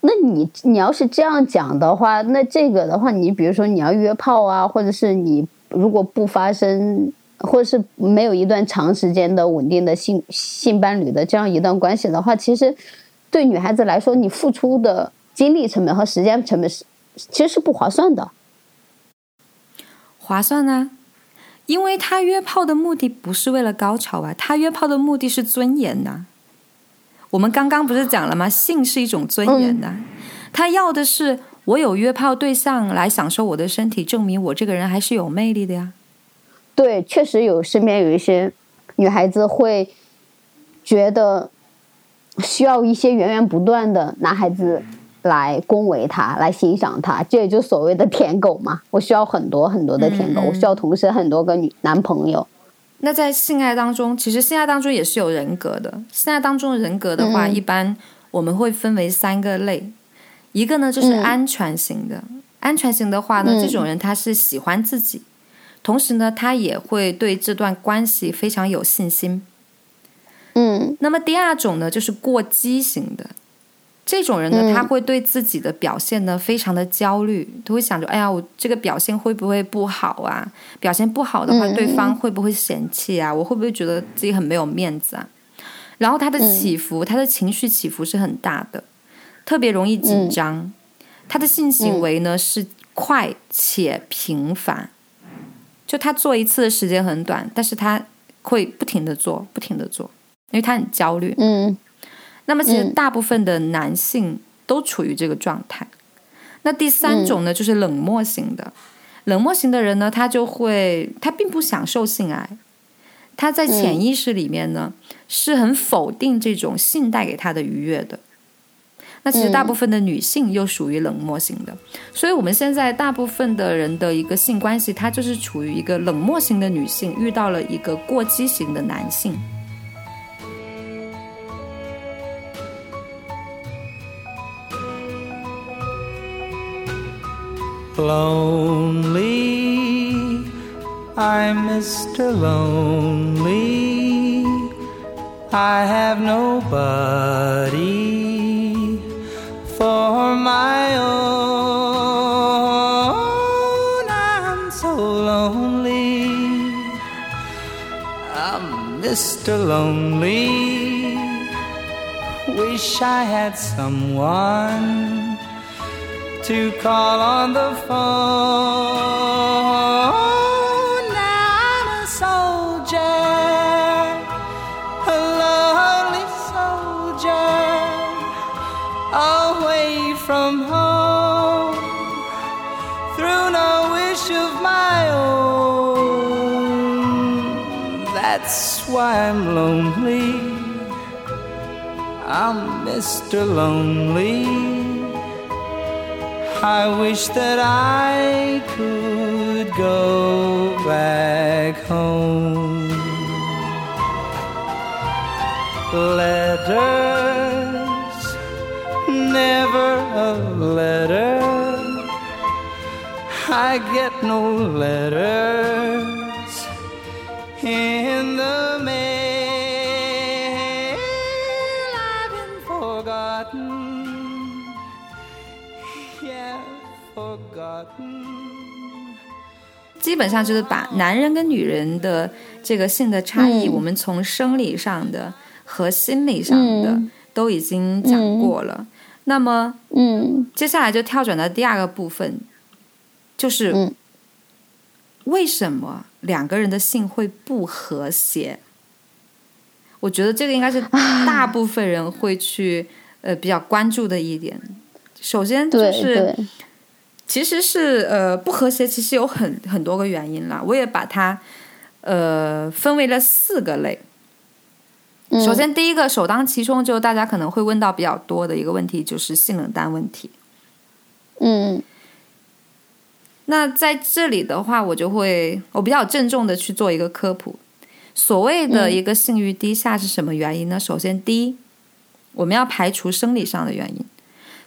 那你你要是这样讲的话，那这个的话，你比如说你要约炮啊，或者是你如果不发生，或者是没有一段长时间的稳定的性性伴侣的这样一段关系的话，其实对女孩子来说，你付出的精力成本和时间成本是其实是不划算的。划算啊，因为他约炮的目的不是为了高潮啊，他约炮的目的是尊严呐。我们刚刚不是讲了吗？性是一种尊严的，他要的是我有约炮对象来享受我的身体，证明我这个人还是有魅力的呀。对，确实有身边有一些女孩子会觉得需要一些源源不断的男孩子来恭维他，来欣赏他，这也就所谓的舔狗嘛。我需要很多很多的舔狗，我需要同时很多个女男朋友。那在性爱当中，其实性爱当中也是有人格的。性爱当中的人格的话，一般我们会分为三个类。一个呢就是安全型的，安全型的话呢，这种人他是喜欢自己，同时呢，他也会对这段关系非常有信心。嗯。那么第二种呢，就是过激型的。这种人呢，他会对自己的表现呢非常的焦虑，他会想着：哎呀，我这个表现会不会不好啊？表现不好的话，对方会不会嫌弃啊？我会不会觉得自己很没有面子啊？然后他的起伏，他的情绪起伏是很大的，特别容易紧张。他的性行为呢是快且频繁，就他做一次的时间很短，但是他会不停的做，不停的做，因为他很焦虑。嗯。那么，其实大部分的男性都处于这个状态。那第三种呢，就是冷漠型的。冷漠型的人呢，他就会他并不享受性爱，他在潜意识里面呢是很否定这种性带给他的愉悦的。那其实大部分的女性又属于冷漠型的，所以我们现在大部分的人的一个性关系，它就是处于一个冷漠型的女性遇到了一个过激型的男性。Lonely, I'm Mr. Lonely. I have nobody for my own. I'm so lonely. I'm Mr. Lonely. Wish I had someone to call on the phone. Now I'm a soldier, a lonely soldier, away from home, through no wish of my own. That's why I'm lonely. I'm Mr. Lonely. I wish that I could go back home. Letters, never a letter. I get no letters in the mail. 基本上就是把男人跟女人的这个性的差异，嗯我们从生理上的和心理上的、嗯都已经讲过了。那么嗯接下来就跳转到第二个部分，就是嗯为什么两个人的性会不和谐？我觉得这个应该是大部分人会去呃比较关注的一点。首先就是，其实是呃不和谐，其实有很很多个原因啦。我也把它呃分为了四个类。嗯首先，第一个首当其冲，就大家可能会问到比较多的一个问题，就是性冷淡问题。嗯那在这里的话，我就会我比较郑重的去做一个科普。所谓的一个性欲低下是什么原因呢？首先，第一，我们要排除生理上的原因。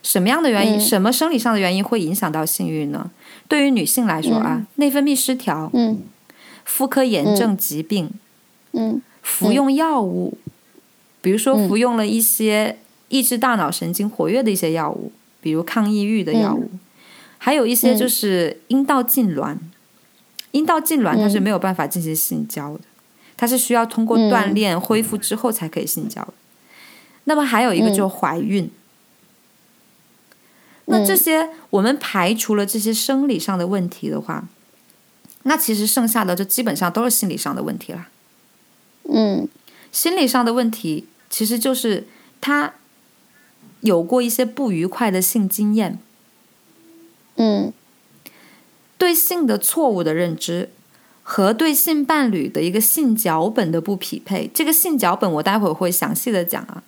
什么样的原因？嗯什么生理上的原因会影响到性欲呢？对于女性来说啊，内分泌失调、嗯妇科炎症疾病、嗯服用药物，比如说嗯服用了一些抑制大脑神经活跃的一些药物，比如抗抑郁的药物，还有一些就是阴道痉挛。阴道痉挛它是没有办法进行性交的，它是需要通过锻炼恢复之后才可以性交的。那么还有一个就是怀孕。那这些我们排除了这些生理上的问题的话，那其实剩下的就基本上都是心理上的问题了。嗯心理上的问题其实就是他有过一些不愉快的性经验，嗯对性的错误的认知和对性伴侣的一个性脚本的不匹配。这个性脚本我待会儿会详细的讲啊，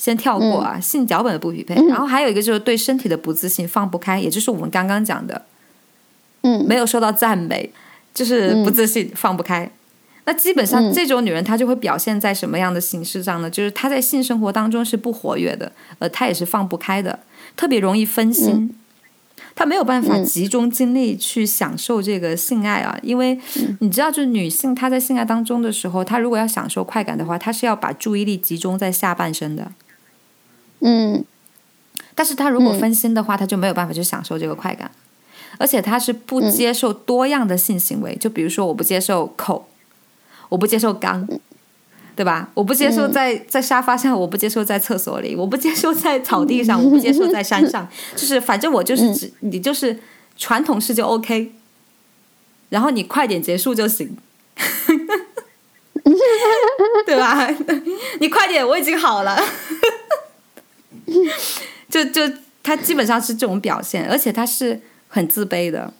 先跳过啊，性脚本的不匹配。然后还有一个就是对身体的不自信、放不开，也就是我们刚刚讲的嗯没有受到赞美，就是不自信、放不开。那基本上嗯这种女人，她就会表现在什么样的形式上呢？就是她在性生活当中是不活跃的，呃，她也是放不开的，特别容易分心。她没有办法嗯集中精力去享受这个性爱啊，因为你知道，就是女性她在性爱当中的时候，她如果要享受快感的话，她是要把注意力集中在下半身的。嗯但是他如果分心的话，他就没有办法去享受这个快感，而且他是不接受多样的性行为，就比如说我不接受口，我不接受肛，对吧？我不接受在在沙发上，我不接受在厕所里，<laughs> 我不接受在草地上，<laughs> 我不接受在山上，就是反正我就是只你就是传统式就 OK，然后你快点结束就行。<laughs> 对吧？你快点，我已经好了。<laughs> 就就他基本上是这种表现，而且他是很自卑的，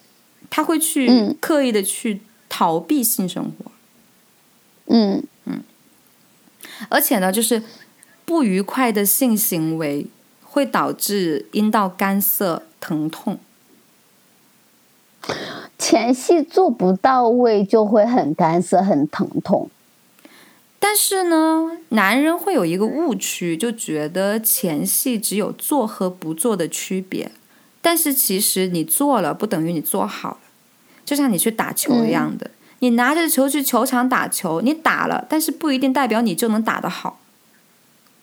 他会去嗯刻意的去逃避性生活，嗯嗯而且呢，就是不愉快的性行为会导致阴道干涩、疼痛。前戏做不到位就会很干涩、很疼痛。但是呢，男人会有一个误区，就觉得前戏只有做和不做的区别。但是其实你做了不等于你做好了，就像你去打球一样的，你拿着球去球场打球，你打了，但是不一定代表你就能打得好。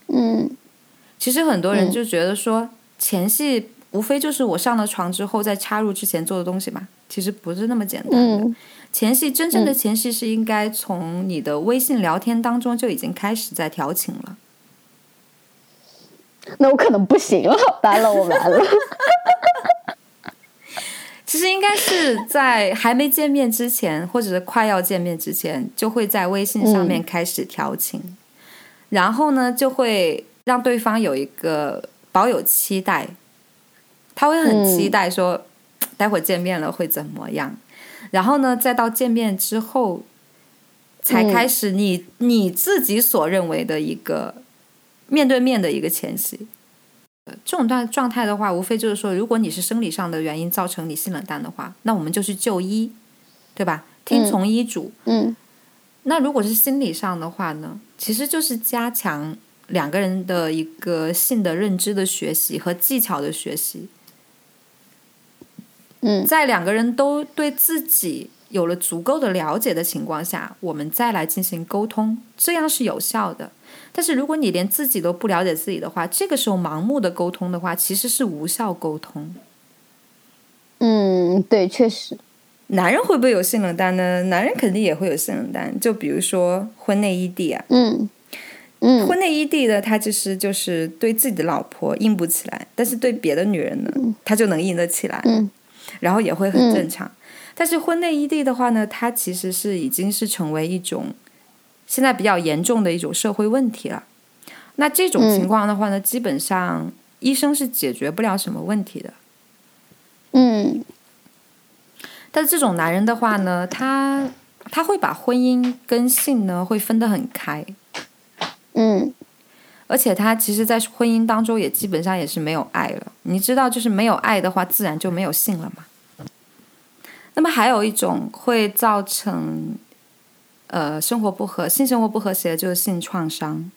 嗯其实很多人嗯就觉得说，前戏无非就是我上了床之后再插入之前做的东西嘛，其实不是那么简单的。嗯前戏真正的前戏是应该从你的微信聊天当中就已经开始在调情了。那我可能不行了，完了，我完了。<laughs> 其实应该是在还没见面之前，或者是快要见面之前，就会在微信上面开始调情，然后呢，就会让对方有一个保有期待，他会很期待说，待会儿见面了会怎么样，然后呢，再到见面之后，才开始你、你自己所认为的一个面对面的一个前戏。这种状状态的话，无非就是说，如果你是生理上的原因造成你性冷淡的话，那我们就去就医，对吧？听从医嘱。嗯那如果是心理上的话呢，其实就是加强两个人的一个性的认知的学习和技巧的学习。嗯。在两个人都对自己有了足够的了解的情况下，我们再来进行沟通，这样是有效的。但是如果你连自己都不了解自己的话，这个时候盲目的沟通的话，其实是无效沟通。嗯，对，确实，男人会不会有性冷淡呢？男人肯定也会有性冷淡，就比如说婚内异地啊，嗯嗯。婚内异地的他其实就是对自己的老婆硬不起来，但是对别的女人呢，他就能硬得起来，嗯然后也会很正常。但是婚内异地的话呢，它其实是已经是成为一种现在比较严重的一种社会问题了。那这种情况的话呢，基本上医生是解决不了什么问题的。嗯但是这种男人的话呢，他他会把婚姻跟性呢会分得很开，嗯而且他其实，在婚姻当中也基本上也是没有爱了。你知道，就是没有爱的话，自然就没有性了嘛。那么还有一种会造成呃生活不和、性生活不和谐，就是性创伤。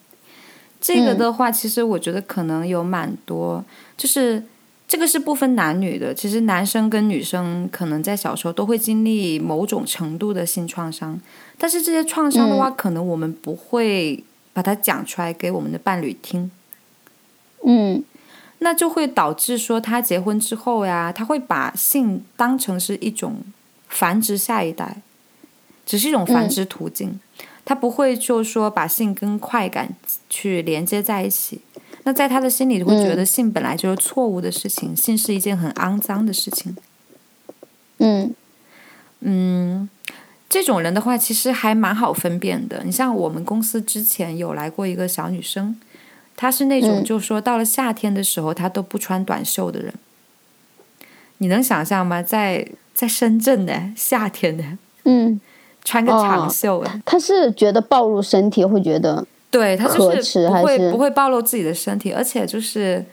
这个的话，其实我觉得可能有蛮多，就是这个是不分男女的。其实男生跟女生可能在小时候都会经历某种程度的性创伤，但是这些创伤的话，可能我们不会把它讲出来给我们的伴侣听。嗯那就会导致说他结婚之后呀，他会把性当成是一种繁殖下一代，只是一种繁殖途径，他不会就说把性跟快感去连接在一起。那在他的心里会觉得性本来就是错误的事情，性是一件很肮脏的事情。嗯嗯，这种人的话，其实还蛮好分辨的。你像我们公司之前有来过一个小女生，她是那种就是说到了夏天的时候，她都不穿短袖的人。你能想象吗？在在深圳的夏天的，嗯，穿个哦长袖哎，他是觉得暴露身体会觉得，对她就是不会是不会暴露自己的身体，而且就是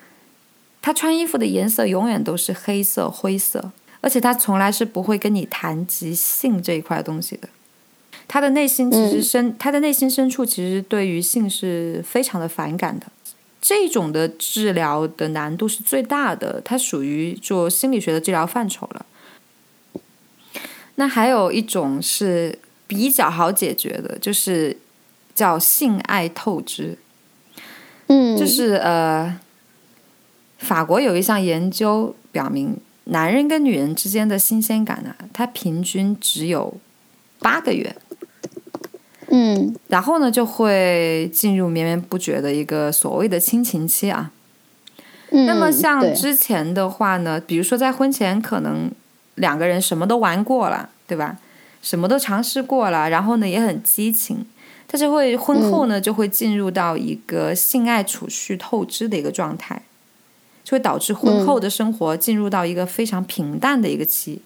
她穿衣服的颜色永远都是黑色、灰色，而且他从来是不会跟你谈及性这一块东西的。他的内心其实嗯深，他的内心深处其实对于性是非常的反感的。这种的治疗的难度是最大的，它属于做心理学的治疗范畴了。那还有一种是比较好解决的，就是叫性爱透支。嗯，就是呃，法国有一项研究表明，男人跟女人之间的新鲜感呢、它平均只有八个月，嗯。然后呢就会进入绵绵不绝的一个所谓的亲情期啊。嗯，那么像之前的话呢，比如说在婚前可能两个人什么都玩过了，对吧？什么都尝试过了，然后呢也很激情，但是会婚后呢、就会进入到一个性爱储蓄透支的一个状态，就会导致婚后的生活进入到一个非常平淡的一个期。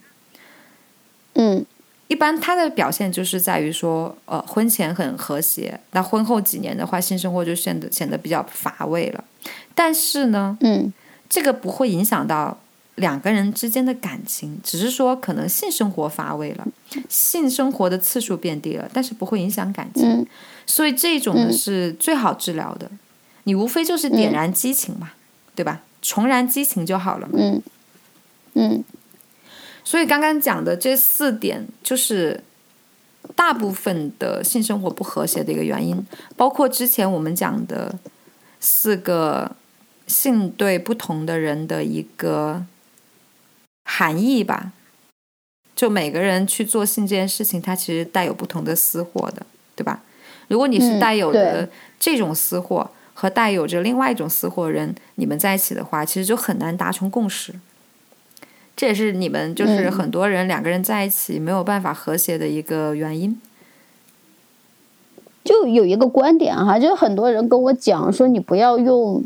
嗯一般他的表现就是在于说，呃，婚前很和谐，那婚后几年的话，性生活就显得显得比较乏味了。但是呢，嗯这个不会影响到两个人之间的感情，只是说可能性生活乏味了，性生活的次数变低了，但是不会影响感情。嗯所以这种呢是最好治疗的，你无非就是点燃激情嘛，对吧？重燃激情就好了嘛。嗯嗯所以刚刚讲的这四点，就是大部分的性生活不和谐的一个原因，包括之前我们讲的四个性对不同的人的一个含义吧。就每个人去做性这件事情，它其实带有不同的私货的，对吧？如果你是嗯带有的这种私货和带有着另外一种私货人，你们在一起的话，其实就很难达成共识。这也是你们就是嗯很多人两个人在一起没有办法和谐的一个原因。就有一个观点哈，就是很多人跟我讲说，你不要用，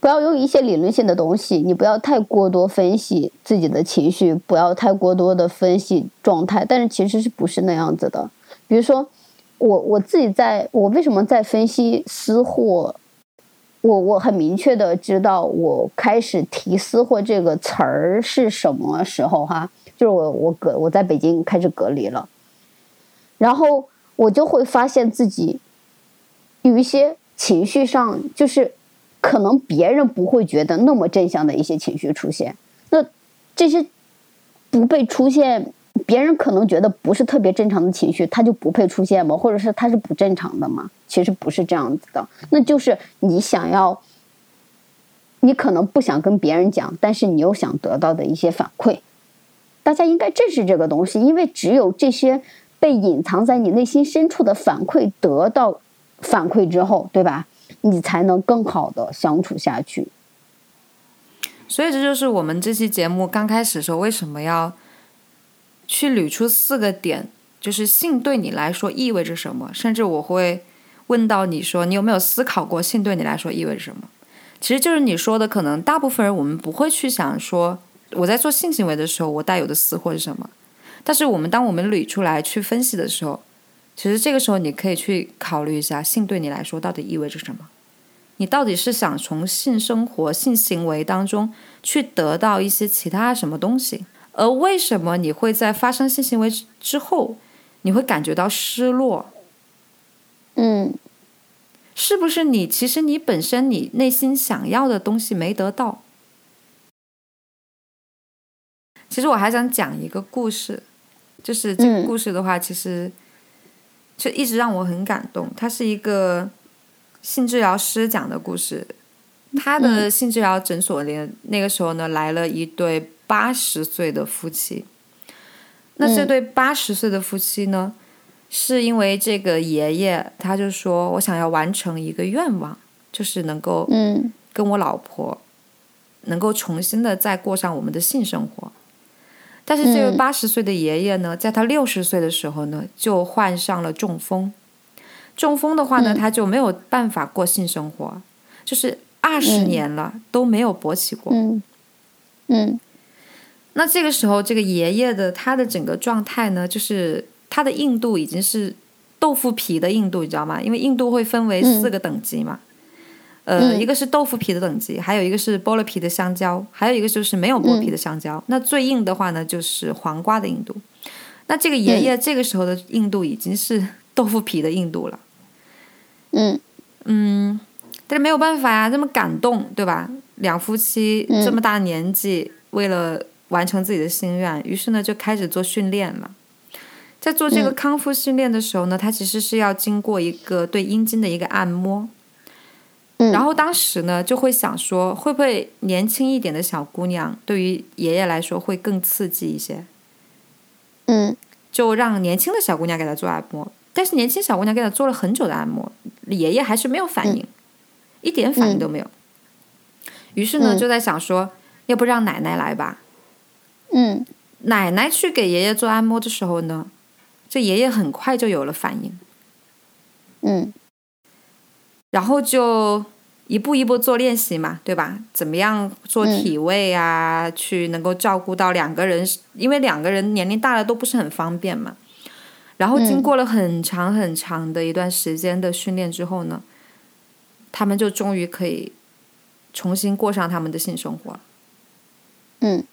不要用一些理论性的东西，你不要太过多分析自己的情绪，不要太过多的分析状态，但是其实是不是那样子的？比如说，我我自己在，我为什么在分析私货？我我很明确的知道，我开始提“私货”这个词儿是什么时候哈？就是我我隔我在北京开始隔离了，然后我就会发现自己有一些情绪上，就是可能别人不会觉得那么正向的一些情绪出现。那这些不被出现，别人可能觉得不是特别正常的情绪，它就不配出现吗？或者是它是不正常的吗？其实不是这样子的，那就是你想要，你可能不想跟别人讲，但是你又想得到的一些反馈。大家应该正视这个东西，因为只有这些被隐藏在你内心深处的反馈得到反馈之后，对吧？你才能更好的相处下去。所以这就是我们这期节目刚开始的时候为什么要去捋出四个点，就是性对你来说意味着什么，甚至我会问到你说你有没有思考过性对你来说意味着什么？其实就是你说的，可能大部分人我们不会去想说我在做性行为的时候我带有的私货是什么，但是我们当我们捋出来去分析的时候，其实这个时候你可以去考虑一下性对你来说到底意味着什么。你到底是想从性生活、性行为当中去得到一些其他什么东西？而为什么你会在发生性行为之后，你会感觉到失落？嗯是不是你其实你本身你内心想要的东西没得到？其实我还想讲一个故事，就是这个嗯故事的话，其实就一直让我很感动。它是一个性治疗师讲的故事，他的性治疗诊所里那个时候呢来了一对八十岁的夫妻。那这嗯对八十岁的夫妻呢，是因为这个爷爷他就说我想要完成一个愿望，就是能够嗯跟我老婆能够重新的再过上我们的性生活。但是这位嗯八十岁的爷爷呢，在他六十岁的时候呢，就患上了中风。中风的话呢，嗯他就没有办法过性生活，就是二十嗯年了、都没有勃起过。嗯嗯那这个时候，这个爷爷的他的整个状态呢，就是他的硬度已经是豆腐皮的硬度，你知道吗？因为硬度会分为四个等级嘛。呃，嗯一个是豆腐皮的等级，还有一个是剥了皮的香蕉，还有一个就是没有剥皮的香蕉。那最硬的话呢，就是黄瓜的硬度。那这个爷爷这个时候的硬度已经是 <laughs> 豆腐皮的硬度了。嗯嗯，但是没有办法呀，这么感动，对吧？两夫妻嗯这么大年纪，为了完成自己的心愿，于是呢就开始做训练了。在做这个嗯康复训练的时候呢，他其实是要经过一个对阴茎的一个按摩。嗯然后当时呢就会想说，会不会年轻一点的小姑娘对于爷爷来说会更刺激一些？嗯就让年轻的小姑娘给他做按摩，但是年轻小姑娘给他做了很久的按摩，爷爷还是没有反应，一点反应都没有。于是呢，嗯就在想说，要不让奶奶来吧？嗯奶奶去给爷爷做按摩的时候呢，这爷爷很快就有了反应，嗯然后就一步一步做练习嘛，对吧？怎么样做嗯体位啊，去能够照顾到两个人，因为两个人年龄大了都不是很方便嘛。然后经嗯过了很长很长的一段时间的训练之后呢，他们就终于可以重新过上他们的性生活了。嗯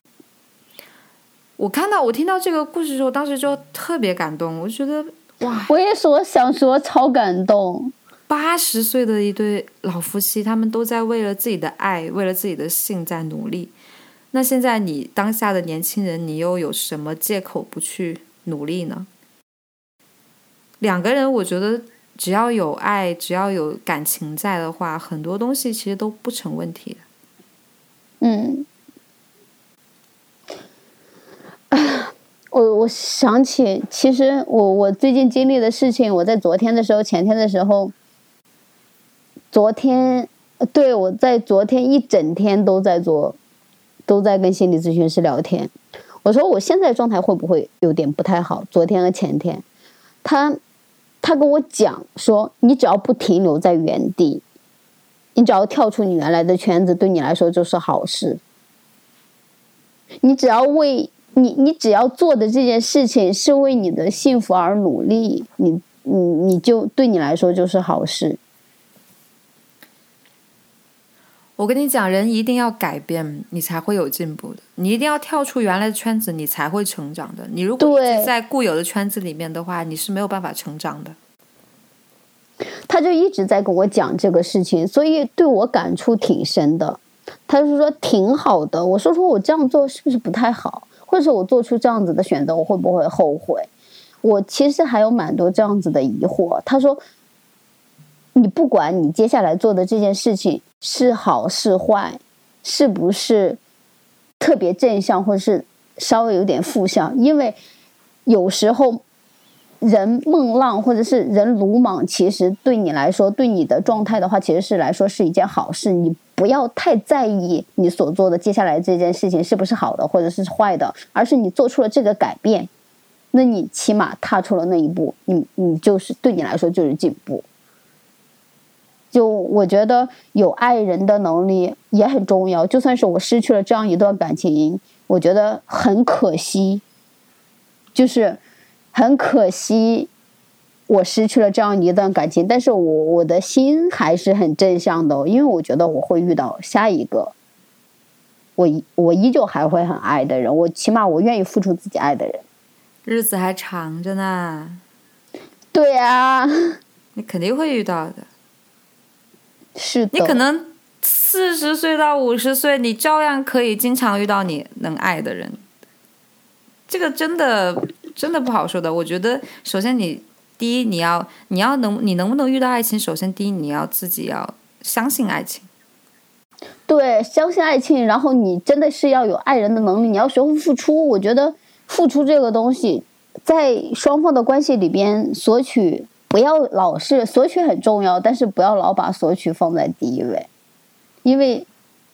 我看到我听到这个故事的时候，当时就特别感动，我就觉得哇，我也说想说超感动。八十岁的一对老夫妻，他们都在为了自己的爱，为了自己的性在努力。那现在你当下的年轻人，你又有什么借口不去努力呢？两个人，我觉得只要有爱，只要有感情在的话，很多东西其实都不成问题的。嗯，我想起，其实我我最近经历的事情，我在昨天的时候，前天的时候，昨天，对我在昨天一整天都在做，都在跟心理咨询师聊天。我说我现在状态会不会有点不太好？昨天和前天，他他跟我讲说，你只要不停留在原地，你只要跳出你原来的圈子，对你来说就是好事。你只要为你，你只要做的这件事情是为你的幸福而努力，你你你就对你来说就是好事。我跟你讲，人一定要改变，你才会有进步的。你一定要跳出原来的圈子，你才会成长的。你如果一直在固有的圈子里面的话，你是没有办法成长的。他就一直在跟我讲这个事情，所以对我感触挺深的。他就说挺好的。我说说我这样做是不是不太好，或者我做出这样子的选择，我会不会后悔？我其实还有蛮多这样子的疑惑。他说，你不管你接下来做的这件事情是好是坏，是不是特别正向，或者是稍微有点负向，因为有时候。人梦浪或者是人鲁莽，其实对你来说，对你的状态的话，其实是来说是一件好事。你不要太在意你所做的接下来这件事情是不是好的或者是坏的，而是你做出了这个改变，那你起码踏出了那一步，你你就是对你来说就是进步。就我觉得有爱人的能力也很重要，就算是我失去了这样一段感情，我觉得很可惜，就是。很可惜，我失去了这样一段感情，但是我我的心还是很正向的，因为我觉得我会遇到下一个，我我依旧还会很爱的人，我起码我愿意付出自己爱的人。日子还长着呢。对啊，你肯定会遇到的。<laughs> 是的。你可能四十岁到五十岁，你照样可以经常遇到你能爱的人。这个真的。真的不好说的。我觉得，首先你第一，你要你要能你能不能遇到爱情？首先第一，你要自己要相信爱情。对，相信爱情，然后你真的是要有爱人的能力，你要学会付出。我觉得付出这个东西，在双方的关系里边索取，不要老是索取很重要，但是不要老把索取放在第一位，因为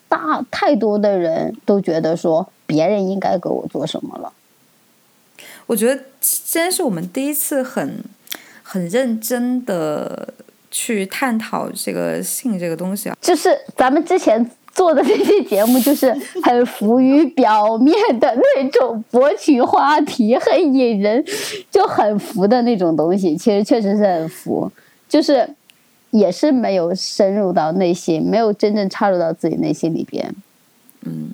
大太多的人都觉得说别人应该给我做什么了。我觉得今天是我们第一次很很认真的去探讨这个性这个东西啊，就是咱们之前做的那些节目，就是很浮于表面的那种博取话题，很引人，就很浮的那种东西。其实确实是很浮，就是也是没有深入到内心，没有真正插入到自己内心里边。嗯。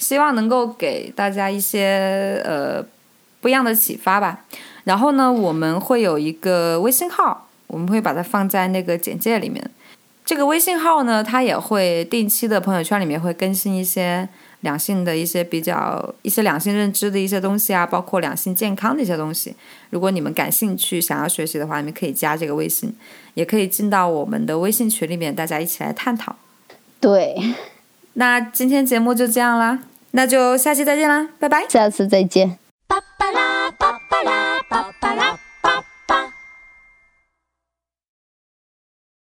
希望能够给大家一些呃不一样的启发吧。然后呢，我们会有一个微信号，我们会把它放在那个简介里面。这个微信号呢，它也会定期的朋友圈里面会更新一些两性的一些比较一些两性认知的一些东西啊，包括两性健康的一些东西。如果你们感兴趣想要学习的话，你们可以加这个微信，也可以进到我们的微信群里面，大家一起来探讨。对，那今天节目就这样啦。那就下期再见啦拜拜。下次再见。巴巴拉巴巴拉巴巴拉